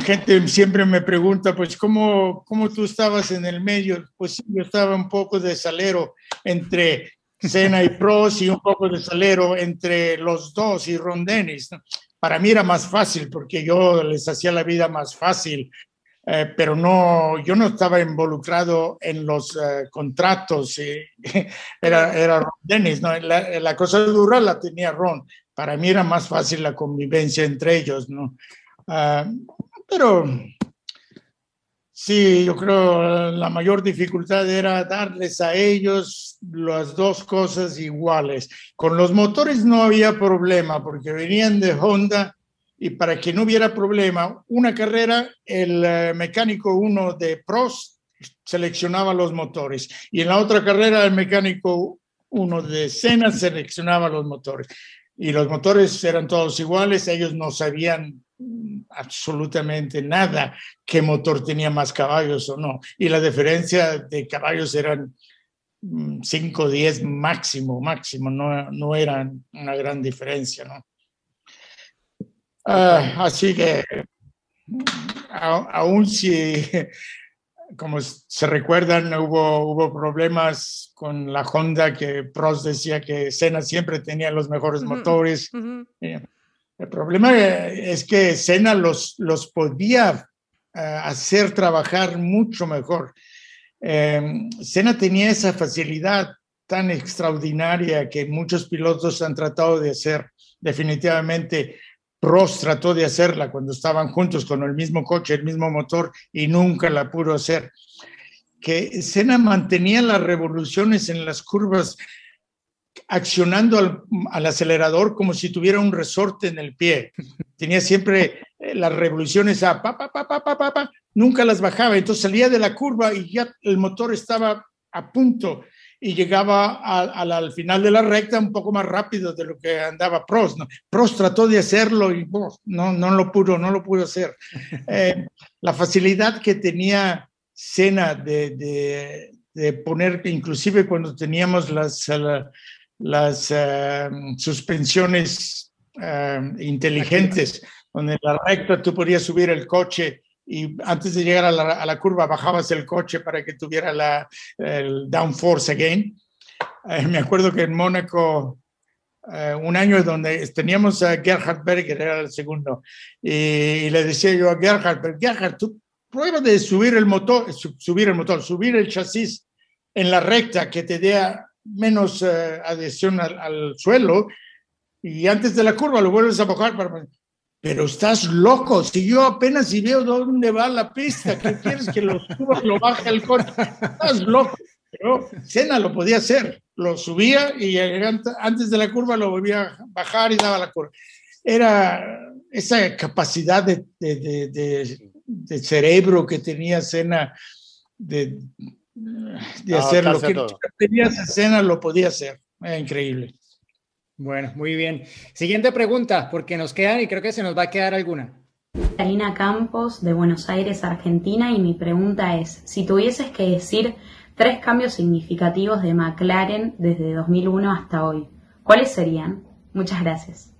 Gente siempre me pregunta, pues, ¿cómo, ¿cómo tú estabas en el medio? Pues yo estaba un poco de salero entre Senna y Prost y un poco de salero entre los dos y Ron Dennis. Para mí era más fácil porque yo les hacía la vida más fácil eh, pero no, yo no estaba involucrado en los eh, contratos, era, era Ron Dennis, ¿no? La, la, cosa dura la tenía Ron, para mí era más fácil la convivencia entre ellos, ¿no? Ah, pero sí, yo creo la mayor dificultad era darles a ellos las dos cosas iguales. Con los motores no había problema porque venían de Honda y para que no hubiera problema, una carrera, el eh, mecánico uno de Prost seleccionaba los motores y en la otra carrera el mecánico uno de Senna seleccionaba los motores. Y los motores eran todos iguales, ellos no sabían absolutamente nada qué motor tenía más caballos o no. Y la diferencia de caballos eran 5 o 10 máximo, máximo, no, no eran una gran diferencia, ¿no? Ah, así que, aún si, como se recuerdan, hubo, hubo problemas con la Honda que Prost decía que Senna siempre tenía los mejores motores. Eh, el problema es que Senna los, los podía ah, hacer trabajar mucho mejor. Eh, tenía esa facilidad tan extraordinaria que muchos pilotos han tratado de hacer definitivamente Prost trató de hacerla cuando estaban juntos con el mismo coche, el mismo motor, y nunca la pudo hacer. Que Senna mantenía las revoluciones en las curvas accionando al, acelerador como si tuviera un resorte en el pie. Tenía siempre eh, las revoluciones a pa, pa, pa, pa, pa, pa, pa, nunca las bajaba. Entonces salía de la curva y ya el motor estaba a punto y llegaba al final de la recta un poco más rápido de lo que andaba Prost. ¿no? Prost trató de hacerlo y no, no lo pudo, no lo pudo hacer. Eh, la facilidad que tenía Senna de, de, de, poner, inclusive cuando teníamos las, las eh, suspensiones eh, inteligentes, donde en la recta tú podías subir el coche y antes de llegar a la, curva bajabas el coche para que tuviera la, el downforce again. Eh, me acuerdo que en Mónaco, un año donde teníamos a Gerhard Berger, era el segundo, y, le decía yo a Gerhard, Gerhard, tú prueba de subir el motor, subir el motor, subir el chasis en la recta que te dé menos eh, adhesión al, suelo y antes de la curva lo vuelves a bajar para pero estás loco, si yo apenas si veo dónde va la pista, ¿qué quieres que lo suba, lo baje el coche? Estás loco. Pero Cena lo podía hacer, lo subía y antes de la curva lo volvía a bajar y daba la curva. Era esa capacidad de, de, de, cerebro que tenía Cena de, de hacer lo que tenía Cena lo podía hacer. Era increíble. Bueno, muy bien. Siguiente pregunta, porque nos quedan y creo que se nos va a quedar alguna. Karina Campos, de Buenos Aires, Argentina, y mi pregunta es, si tuvieses que decir tres cambios significativos de McLaren desde 2001 hasta hoy, ¿cuáles serían? Muchas gracias.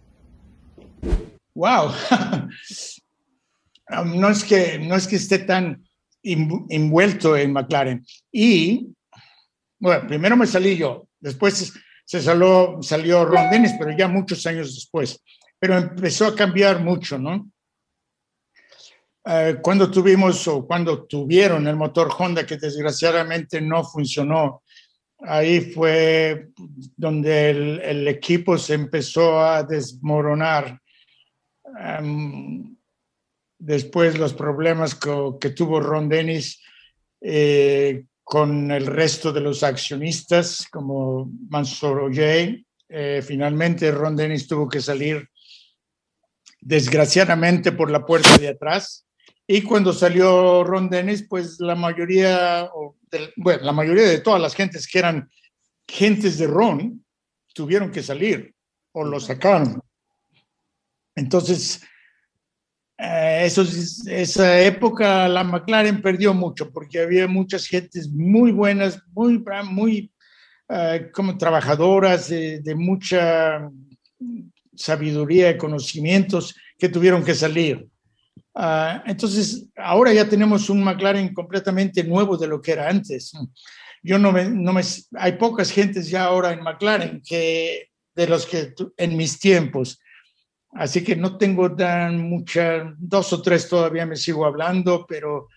Wow. no, es que, no es que esté tan envuelto en McLaren. Y bueno, primero me salí yo, después se salió, salió Ron Dennis, pero ya muchos años después. Pero empezó a cambiar mucho, ¿no? Eh, cuando tuvimos o cuando tuvieron el motor Honda que desgraciadamente no funcionó, ahí fue donde el, equipo se empezó a desmoronar. Em, después los problemas que, tuvo Ron Dennis eh, con el resto de los accionistas, como Mansour Ojay. Eh, finalmente Ron Dennis tuvo que salir desgraciadamente por la puerta de atrás y cuando salió Ron Dennis, pues la mayoría, bueno, la mayoría de todas las gentes que eran gentes de Ron tuvieron que salir o lo sacaron. Entonces, eh, esa época la McLaren perdió mucho porque había muchas gentes muy buenas, muy, eh, como trabajadoras de, de mucha sabiduría y conocimientos que tuvieron que salir. Ah, entonces, ahora ya tenemos un McLaren completamente nuevo de lo que era antes. Yo no hay pocas gentes ya ahora en McLaren que de los que en mis tiempos. Así que no tengo tan mucha, dos o tres todavía me sigo hablando, pero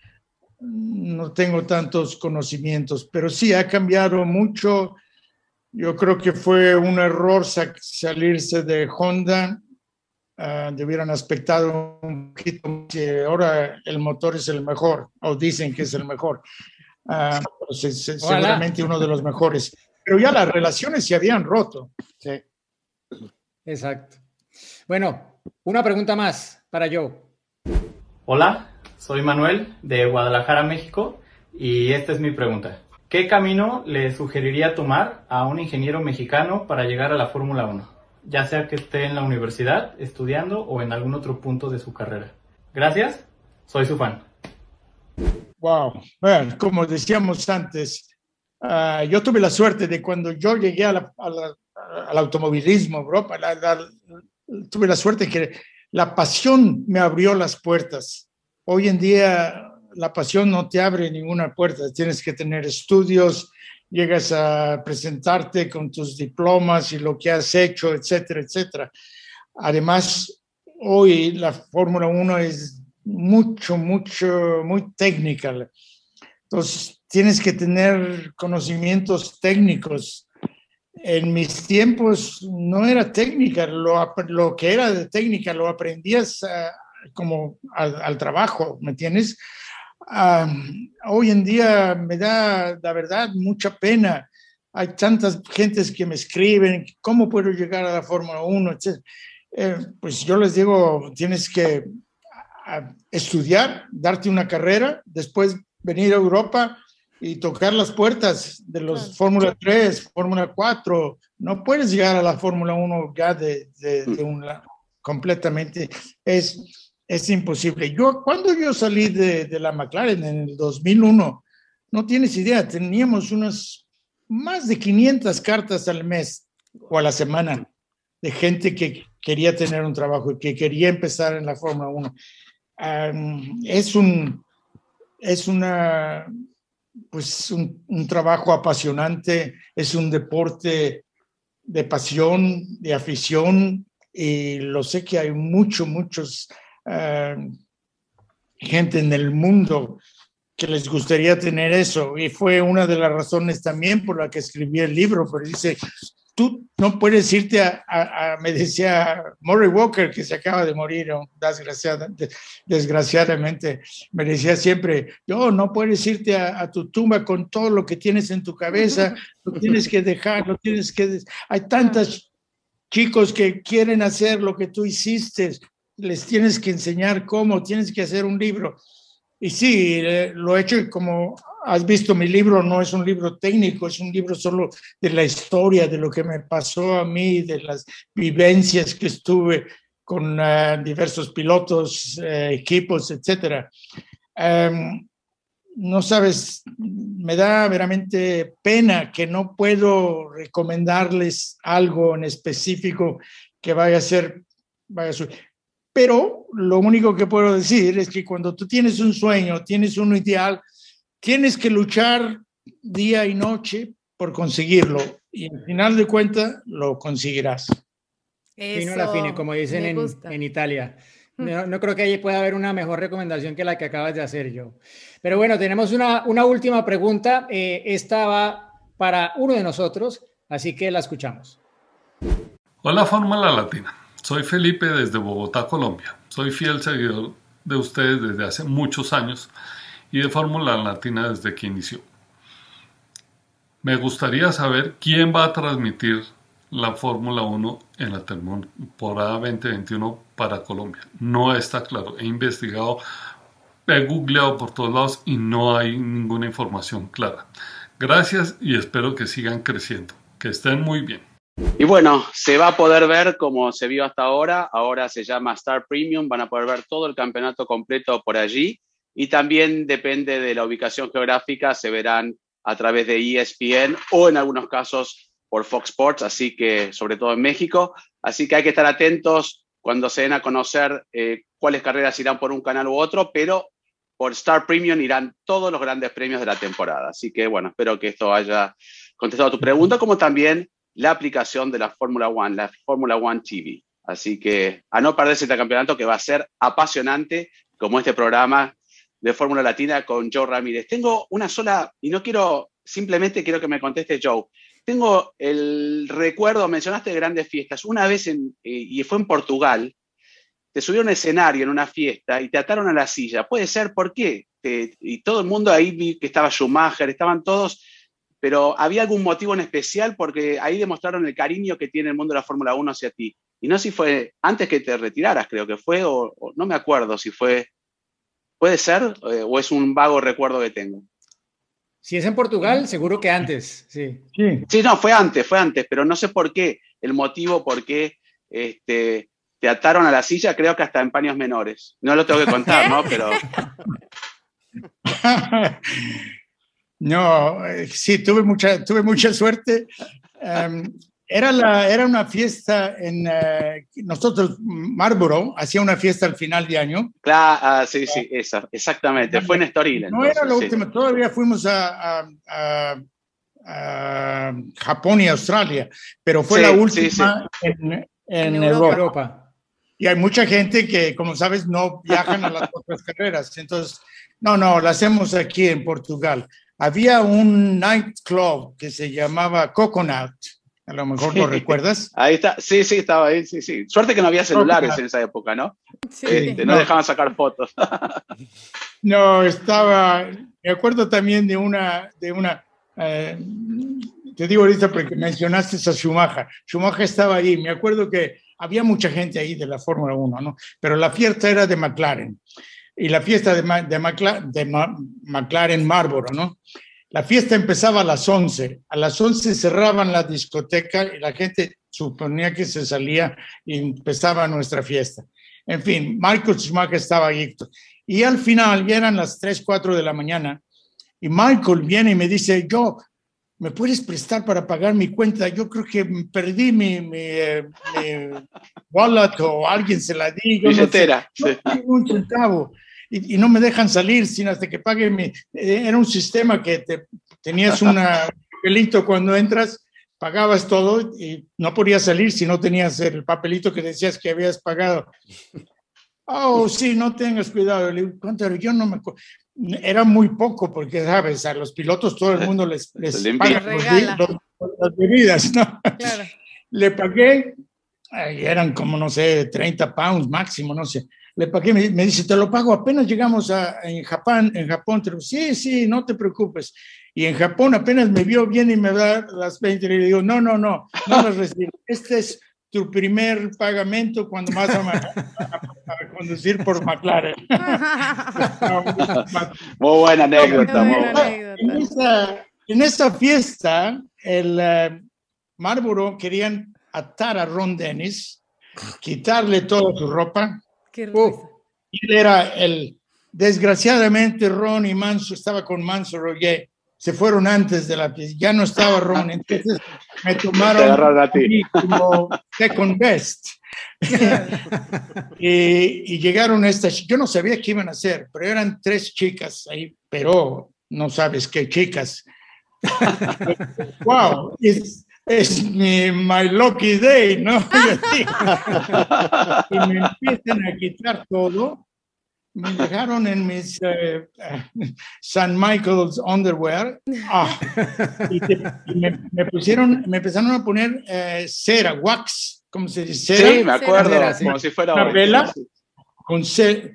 no tengo tantos conocimientos. Pero sí, ha cambiado mucho. Yo creo que fue un error salirse de Honda uh, debieran aspectado un poquito que ahora el motor es el mejor, o dicen que es el mejor. Uh, seguramente uno de los mejores. Pero ya las relaciones se habían roto. Sí. Exacto. Bueno, una pregunta más para yo. Hola, soy Manuel de Guadalajara, México, y esta es mi pregunta. ¿Qué camino le sugeriría tomar a un ingeniero mexicano para llegar a la Fórmula 1? ya sea que esté en la universidad estudiando o en algún otro punto de su carrera. Gracias, soy su fan. Wow, bueno, como decíamos antes, ah, yo tuve la suerte de cuando yo llegué al automovilismo, Europa, tuve la suerte que la pasión me abrió las puertas. Hoy en día la pasión no te abre ninguna puerta, tienes que tener estudios, llegas a presentarte con tus diplomas y lo que has hecho, etcétera, etcétera. Además, hoy la Fórmula 1 es mucho, mucho, muy técnica. Entonces, tienes que tener conocimientos técnicos. En mis tiempos no era técnica, lo, que era de técnica lo aprendías ah, como al, trabajo, ¿me entiendes? hoy en día me da, la verdad, mucha pena. Hay tantas gentes que me escriben, ¿cómo puedo llegar a la Fórmula 1? Eh, pues yo les digo, tienes que estudiar, darte una carrera, después venir a Europa y tocar las puertas de los Fórmula 3, Fórmula 4. No puedes llegar a la Fórmula 1 ya de, de, de un completamente. Es, es imposible. Yo, cuando yo salí de, de, la McLaren en el 2001, no tienes idea, teníamos unas más de 500 cartas al mes o a la semana de gente que quería tener un trabajo y que quería empezar en la Fórmula 1. es un, es una, pues un, un trabajo apasionante, es un deporte de pasión, de afición, y lo sé que hay muchos, muchos eh, gente en el mundo que les gustaría tener eso. Y fue una de las razones también por la que escribí el libro, pero dice, tú no puedes irte a, me decía Murray Walker, que se acaba de morir, desgraciadamente, desgraciadamente, me decía siempre, yo no puedes irte a, tu tumba con todo lo que tienes en tu cabeza, lo tienes que dejar, lo tienes que... Hay tantos chicos que quieren hacer lo que tú hiciste, les tienes que enseñar cómo, tienes que hacer un libro. Y sí, eh, lo he hecho como has visto mi libro, no es un libro técnico, es un libro solo de la historia, de lo que me pasó a mí, de las vivencias que estuve con eh, diversos pilotos, eh, equipos, etc. Em, no sabes, me da veramente pena que no puedo recomendarles algo en específico que vaya a ser, vaya a ser. Pero lo único que puedo decir es que cuando tú tienes un sueño, tienes un ideal, tienes que luchar día y noche por conseguirlo y al final de cuentas lo conseguirás. Fino la fine, como dicen en, en, Italia. Mm. No, no, creo que pueda haber una mejor recomendación que la que acabas de hacer yo. Pero bueno, tenemos una, una última pregunta. Eh, esta va para uno de nosotros, así que la escuchamos. Hola Fórmula Latina, soy Felipe desde Bogotá, Colombia. Soy fiel seguidor de ustedes desde hace muchos años y de Fórmula Latina desde que inició. Me gustaría saber quién va a transmitir la Fórmula 1 en la temporada 2021 para Colombia. No está claro. He investigado, he googleado por todos lados y no hay ninguna información clara. Gracias y espero que sigan creciendo. Que estén muy bien. Y bueno, se va a poder ver como se vio hasta ahora. Ahora se llama Star Premium. Van a poder ver todo el campeonato completo por allí. Y también depende de la ubicación geográfica, se verán a través de ESPN o en algunos casos por Fox Sports, así que sobre todo en México. Así que hay que estar atentos cuando se den a conocer eh, cuáles carreras irán por un canal u otro, pero por Star Premium irán todos los grandes premios de la temporada. Así que bueno, espero que esto haya contestado tu pregunta, como también la aplicación de la Fórmula One, la Fórmula One TV. Así que a no perderse este campeonato que va a ser apasionante, como este programa de Fórmula Latina con Joe Ramírez. Tengo una sola, y no quiero, simplemente quiero que me conteste Joe. Tengo el recuerdo, mencionaste grandes fiestas. Una vez, eh, y fue en Portugal, te subieron a escenario en una fiesta y te ataron a la silla. Puede ser, ¿por qué? y todo el mundo ahí vi que estaba Schumacher, estaban todos, pero había algún motivo en especial porque ahí demostraron el cariño que tiene el mundo de la Fórmula 1 hacia ti. Y no sé si fue antes que te retiraras, creo que fue, o, no me acuerdo si fue. ¿Puede ser? Eh, ¿O es un vago recuerdo que tengo? Si es en Portugal, seguro que antes, sí. Sí, no, fue antes, fue antes, pero no sé por qué, el motivo por qué este, te ataron a la silla, creo que hasta en paños menores. No lo tengo que contar, ¿no? Pero... no, eh, sí, tuve mucha, tuve mucha suerte. Em, era, la, era una fiesta en eh, nosotros, Marlboro, hacía una fiesta al final de año. Claro, ah, sí, sí, esa, exactamente. Fue en Estoril. No era la última, todavía fuimos a, Japón y Australia, pero fue la última en, en, Europa. Y hay mucha gente que, como sabes, no viajan a las otras carreras. Entonces, no, no, la hacemos aquí en Portugal. Había un nightclub que se llamaba Coconut a lo mejor lo recuerdas. Ahí está, sí, sí, estaba ahí, sí, sí. Suerte que no había celulares en esa época, ¿no? Sí. Este, no, dejaban sacar fotos. no, estaba, me acuerdo también de una, de una, eh, te digo ahorita porque mencionaste a Schumacher. Schumacher estaba ahí, me acuerdo que había mucha gente ahí de la Fórmula 1, ¿no? Pero la fiesta era de McLaren. Y la fiesta de, de, McLaren, de McLaren Marlboro, ¿no? La fiesta empezaba a las 11. A las 11 cerraban la discoteca y la gente suponía que se salía y empezaba nuestra fiesta. En fin, Michael Schumacher estaba ahí. Y al final, ya eran las 3, 4 de la mañana, y Michael viene y me dice, yo, ¿me puedes prestar para pagar mi cuenta? Yo creo que perdí mi, mi, eh, wallet o alguien se la di. Yo no, no un centavo y, no me dejan salir sin hasta que pague mi... Eh, era un sistema que te, tenías un papelito cuando entras, pagabas todo y no podías salir si no tenías el papelito que decías que habías pagado. Oh, sí, no tengas cuidado. Le digo, ¿cuánto era? Yo no me Era muy poco porque, sabes, a los pilotos todo el mundo les, les paga las bebidas, ¿no? Claro. Le pagué, eran como, no sé, 30 pounds máximo, no sé le pagué, me, dice, te lo pago, apenas llegamos a, en Japón, en Japón, te sí, sí, no te preocupes. Y en Japón apenas me vio bien y me da las 20 y le digo, no, no, no, no las recibo. Este es tu primer pagamento cuando vas a, conducir por McLaren. muy buena anécdota. En, esa, en esa fiesta, el uh, Marlboro querían atar a Ron Dennis, quitarle toda su ropa, Qué él era el, desgraciadamente Ron y Manso, estaba con Manso Roger, se fueron antes de la ya no estaba Ron, entonces me tomaron a ti. como second best. y, y, llegaron estas, yo no sabía qué iban a hacer, pero eran tres chicas ahí, pero no sabes qué chicas, wow, es, es mi my lucky day, ¿no? y me empiezan a quitar todo. Me dejaron en mis uh, San Michael's underwear. Ah, y, te, y me, me, pusieron, me empezaron a poner uh, cera, wax, ¿cómo se dice? Cera, sí, me acuerdo, cera, como si fuera una vela con cera.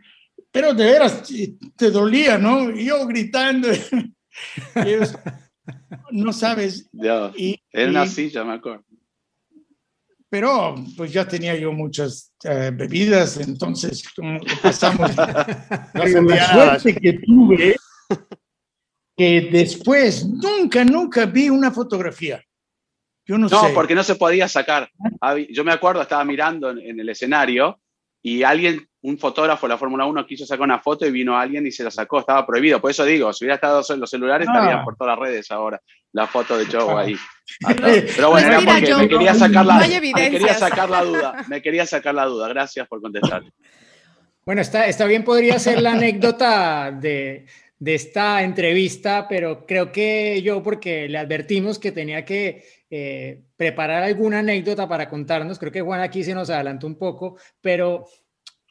Pero de veras te dolía, ¿no? Y yo gritando. ellos, no sabes. Ya, y, era una y, silla, me acuerdo. Pero pues ya tenía yo muchas uh, bebidas, entonces pasamos. no la suerte que tuve que después nunca, nunca vi una fotografía. Yo no, no sé. porque no se podía sacar. Yo me acuerdo, estaba mirando en, en el escenario y alguien, un fotógrafo de la Fórmula 1 quiso sacar una foto y vino alguien y se la sacó, estaba prohibido. Por eso digo, si hubiera estado en los celulares, ah. estarían por todas las redes ahora la foto de Joe ah. ahí. Pero bueno, era porque me quería sacar la, me quería sacar la duda, me quería sacar la duda. Gracias por contestar. Bueno, está, está bien, podría ser la anécdota de, de esta entrevista, pero creo que yo, porque le advertimos que tenía que eh, preparar alguna anécdota para contarnos. Creo que Juan aquí se nos adelantó un poco, pero...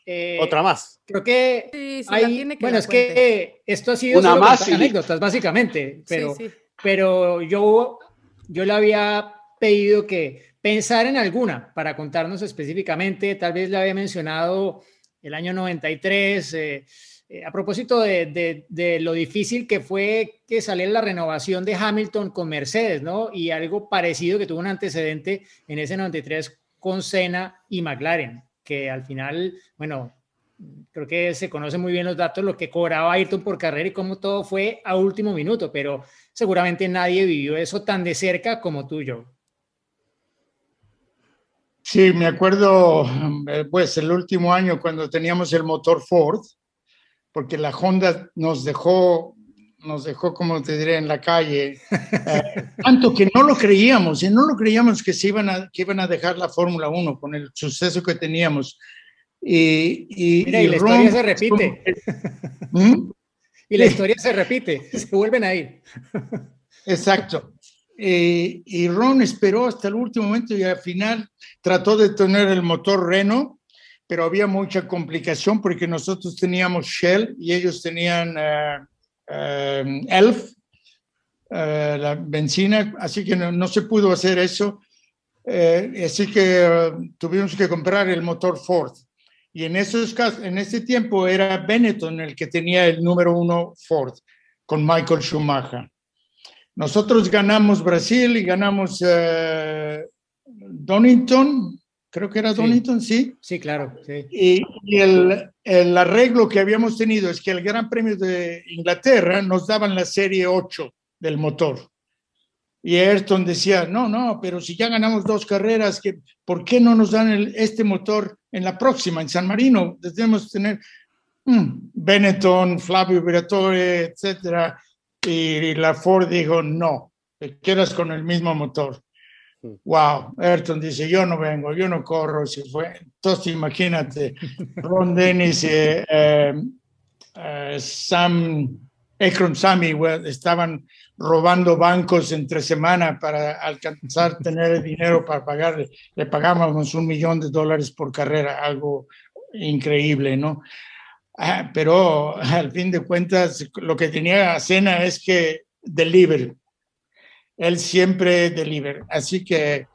Eh, Otra más. Creo que, Sí, sí, hay, tiene que bueno, es que esto ha sido Una solo más anécdotas, básicamente, pero, sí. pero yo, yo le había pedido que pensar en alguna para contarnos específicamente, tal vez le había mencionado el año 93, eh, eh, a propósito de, de- de lo difícil que fue que saliera la renovación de Hamilton con Mercedes, ¿no? Y algo parecido que tuvo un antecedente en ese 93 con Senna y McLaren, que al final, bueno, creo que se conocen muy bien los datos, lo que cobraba Ayrton por carrera y cómo todo fue a último minuto, pero seguramente nadie vivió eso tan de cerca como tú, Joe. Sí, me acuerdo, eh, pues, el último año cuando teníamos el motor Ford, porque la Honda nos dejó, nos dejó, como te diré, en la calle, eh, tanto que no lo creíamos, y no lo creíamos que, se iban a, que iban a dejar la Fórmula 1 con el suceso que teníamos. Y, y, Mira, y la Ron- historia se repite. ¿Mm? Y la historia se repite, se vuelven a ir. Exacto. Eh, y Ron esperó hasta el último momento y al final trató de tener el motor Renault, pero había mucha complicación porque nosotros teníamos Shell y ellos tenían eh, eh, Elf, la benzina, así que no, no se pudo hacer eso. Eh, así que eh, tuvimos que comprar el motor Ford. Y en, esos casos, en ese tiempo era Benetton el que tenía el número uno Ford, con Michael Schumacher. Nosotros ganamos Brasil y ganamos eh, Donington, creo que era Sí. Donington, sí. Sí, claro. sí. Y, y el, el arreglo que habíamos tenido es que el Gran Premio de Inglaterra nos daban la serie 8 del motor. Y Ayrton decía, no, no, pero si ya ganamos dos carreras, que, ¿por qué no nos dan el- este motor en la próxima, en San Marino? Debemos tener mm, Benetton, Flavio Briatore, etcétera. Y la Ford dijo, no, te quedas con el mismo motor. Wow, Ayrton dice, yo no vengo, yo no corro, si fue. Entonces imagínate, Ron Dennis, eh, eh, eh, Sam, Ekron well, estaban robando bancos entre semana para alcanzar tener el dinero para pagarle. Le pagábamos un millón de dólares por carrera, algo increíble, ¿no? Ah, pero al fin de cuentas, lo que tenía Cena es que deliver. Él siempre deliver. Así que,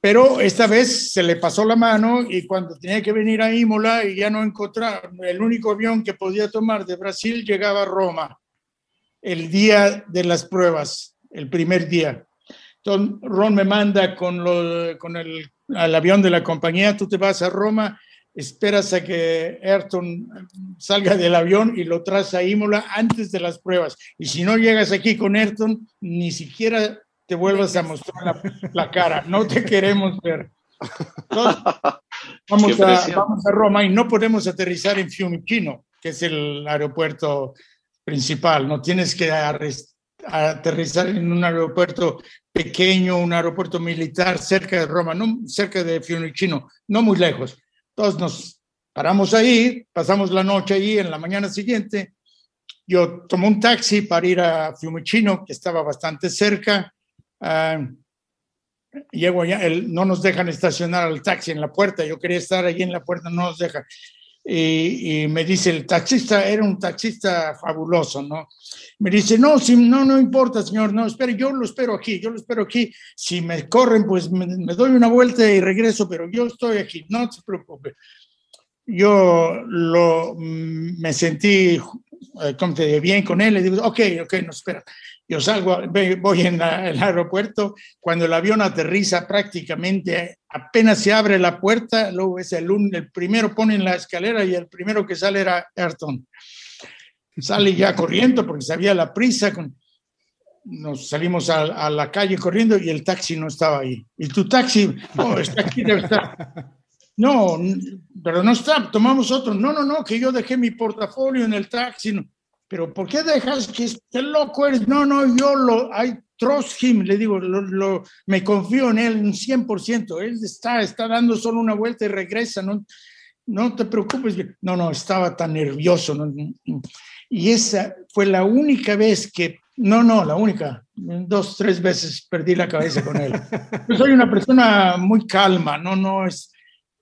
pero esta vez se le pasó la mano y cuando tenía que venir a Imola y ya no encontraba, el único avión que podía tomar de Brasil llegaba a Roma el día de las pruebas, el primer día. Entonces, Ron me manda con, lo- con el, al avión de la compañía, tú te vas a Roma, esperas a que Ayrton salga del avión y lo traes a Imola antes de las pruebas. Y si no llegas aquí con Ayrton, ni siquiera te vuelvas a mostrar la, la cara, no te queremos ver. Entonces, vamos, a, presión. vamos a Roma y no podemos aterrizar en Fiumicino, que es el aeropuerto principal. No tienes que aterrizar en un aeropuerto pequeño, un aeropuerto militar cerca de Roma, no cerca de Fiumicino, no muy lejos. Entonces nos paramos ahí, pasamos la noche ahí, en la mañana siguiente yo tomé un taxi para ir a Fiumicino, que estaba bastante cerca. Ah, llego allá, el, no nos dejan estacionar al taxi en la puerta. Yo quería estar allí en la puerta, no nos dejan. Y, y, me dice el taxista, era un taxista fabuloso, ¿no? Me dice, no, si, no, no importa, señor, no, espere, yo lo espero aquí, yo lo espero aquí. Si me corren, pues me, me doy una vuelta y regreso, pero yo estoy aquí, no se preocupe. Yo lo, mm, me sentí eh, como te bien con él, le digo, ok, ok, no, espera. Yo salgo, voy en la, el aeropuerto, cuando el avión aterriza prácticamente, apenas se abre la puerta, luego es el, el primero pone en la escalera y el primero que sale era Ayrton. Sale ya corriendo porque sabía la prisa, con, nos salimos a, a, la calle corriendo y el taxi no estaba ahí. Y tu taxi, oh, está aquí, debe estar. No, pero no está, tomamos otro. No, no, no, que yo dejé mi portafolio en el taxi. No. Pero ¿por qué dejas que qué loco eres? No, no, yo lo, I trust him, le digo, lo, lo, me confío en él un 100%. Él está, está dando solo una vuelta y regresa, no, no te preocupes. No, no, estaba tan nervioso. ¿no? Y esa fue la única vez que, no, no, la única, dos, tres veces perdí la cabeza con él. Yo soy una persona muy calma, no, no es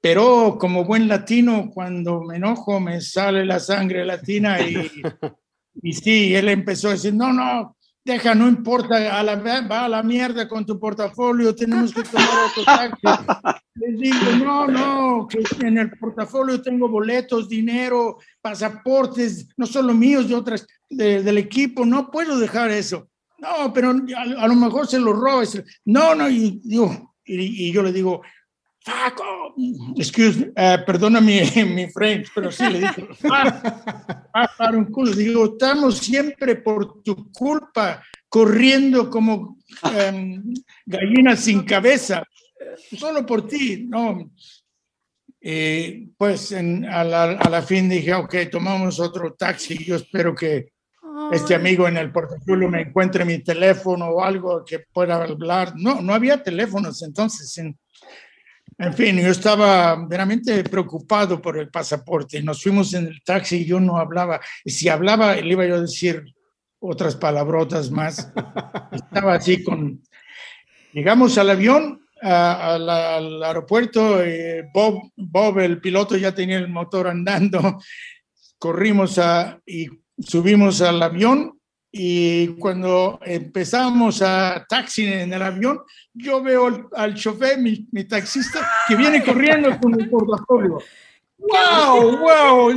pero como buen latino, cuando me enojo me sale la sangre latina y, y sí, él empezó a decir, no, no, deja, no importa, a la, va a la mierda con tu portafolio, tenemos que tomar otro taxi. Les digo, no, no, que en el portafolio tengo boletos, dinero, pasaportes, no solo míos, de otras, de, del equipo, no puedo dejar eso. No, pero a, a lo mejor se lo robes. No, no, y, digo, y, y yo le digo, Faco, excuse, uh, perdona mi, mi French, pero sí le dije, ah, para un culo. Digo, estamos siempre por tu culpa, corriendo como um, gallinas sin cabeza, solo por ti, ¿no? Eh, pues en, a, la, a, la, fin dije, ok, tomamos otro taxi. Yo espero que este amigo en el portafolio me encuentre mi teléfono o algo que pueda hablar. No, no había teléfonos entonces. En, en fin, yo estaba veramente preocupado por el pasaporte. Nos fuimos en el taxi y yo no hablaba. Y si hablaba, le iba yo a decir otras palabrotas más. Estaba así con... Llegamos al avión, a, a la, al aeropuerto, eh, Bob, Bob, el piloto, ya tenía el motor andando. Corrimos a, y subimos al avión y cuando empezamos a taxi en el avión, yo veo al, al chofer, mi, mi, taxista, que viene corriendo con el portafolio. ¡Wow! ¡Wow!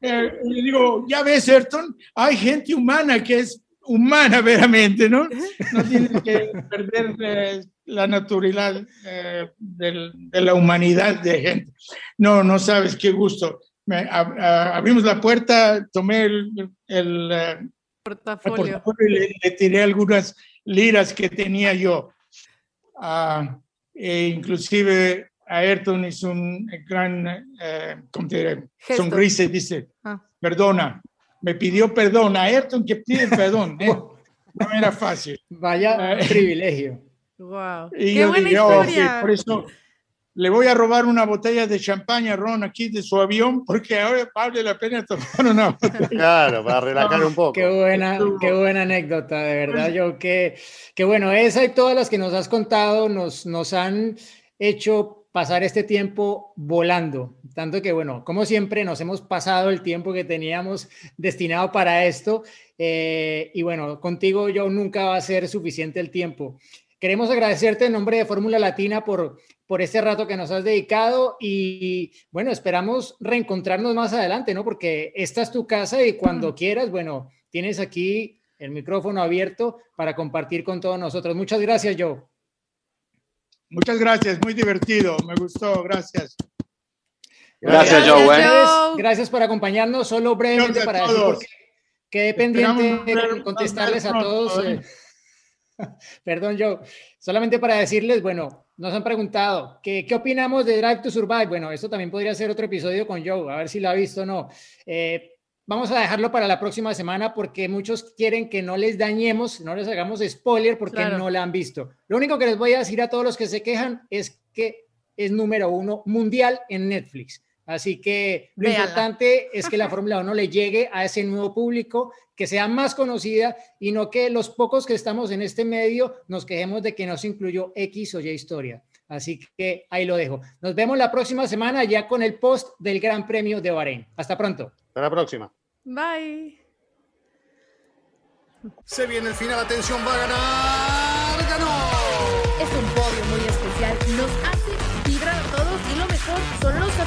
Eh, le digo, ya ves, Ayrton, hay gente humana que es humana veramente, ¿no? No tienes que perder eh, la naturalidad eh, del, de la humanidad de gente. No, no sabes qué gusto. Me, a, a, abrimos la puerta, tomé el, el portafolio. portafolio y le, le, tiré algunas liras que tenía yo. Uh, e inclusive Ayrton hizo un gran eh, ¿cómo te diré? sonrisa y dice, ah. perdona, me pidió perdón. A Ayrton que pide perdón. ¿eh? No era fácil. Vaya Eh, privilegio. Wow. Y Qué yo buena dije, "Oh, historia. por eso le voy a robar una botella de champaña, Ron, aquí de su avión, porque ahora vale la pena tomar una botella. Claro, para relajar un poco. Qué buena, qué buena anécdota, de verdad, yo que, que bueno, esa y todas las que nos has contado nos, nos han hecho pasar este tiempo volando, tanto que bueno, como siempre nos hemos pasado el tiempo que teníamos destinado para esto eh, y bueno, contigo yo nunca va a ser suficiente el tiempo. Queremos agradecerte en nombre de Fórmula Latina por, por este rato que nos has dedicado y bueno, esperamos reencontrarnos más adelante, ¿no? Porque esta es tu casa y cuando quieras, bueno, tienes aquí el micrófono abierto para compartir con todos nosotros. Muchas gracias, Joe. Muchas gracias, muy divertido, me gustó, gracias. Gracias, Gracias, Joe. ¿eh? Joe. Gracias por acompañarnos. Solo brevemente Gracias para decir, porque quedé pendiente de contestarles a todos. pronto, eh, Perdón, yo. Solamente para decirles, bueno, nos han preguntado ¿qué, qué opinamos de Drive to Survive. Bueno, esto también podría ser otro episodio con Joe, a ver si lo ha visto o no. Eh, vamos a dejarlo para la próxima semana porque muchos quieren que no les dañemos, no les hagamos spoiler porque Claro. no la han visto. Lo único que les voy a decir a todos los que se quejan es que es número uno mundial en Netflix. Así que lo importante es que la Fórmula 1 le llegue a ese nuevo público, que sea más conocida y no que los pocos que estamos en este medio nos quejemos de que no se incluyó X o Y historia. Así que ahí lo dejo. Nos vemos la próxima semana ya con el post del Gran Premio de Bahrein. Hasta pronto. Hasta la próxima. Bye. Se viene el final, atención, va a ganar, ganó. Es un podio muy especial, nos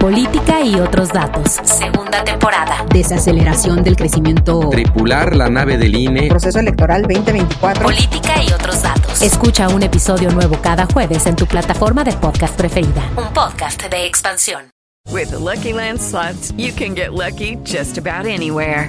Política y otros datos. Segunda temporada. Desaceleración del crecimiento. Tripular la nave del INE. Proceso electoral 2024. Política y otros datos. Escucha un episodio nuevo cada jueves en tu plataforma de podcast preferida. Un podcast de expansión. With the Lucky Land slots, you can get lucky just about anywhere.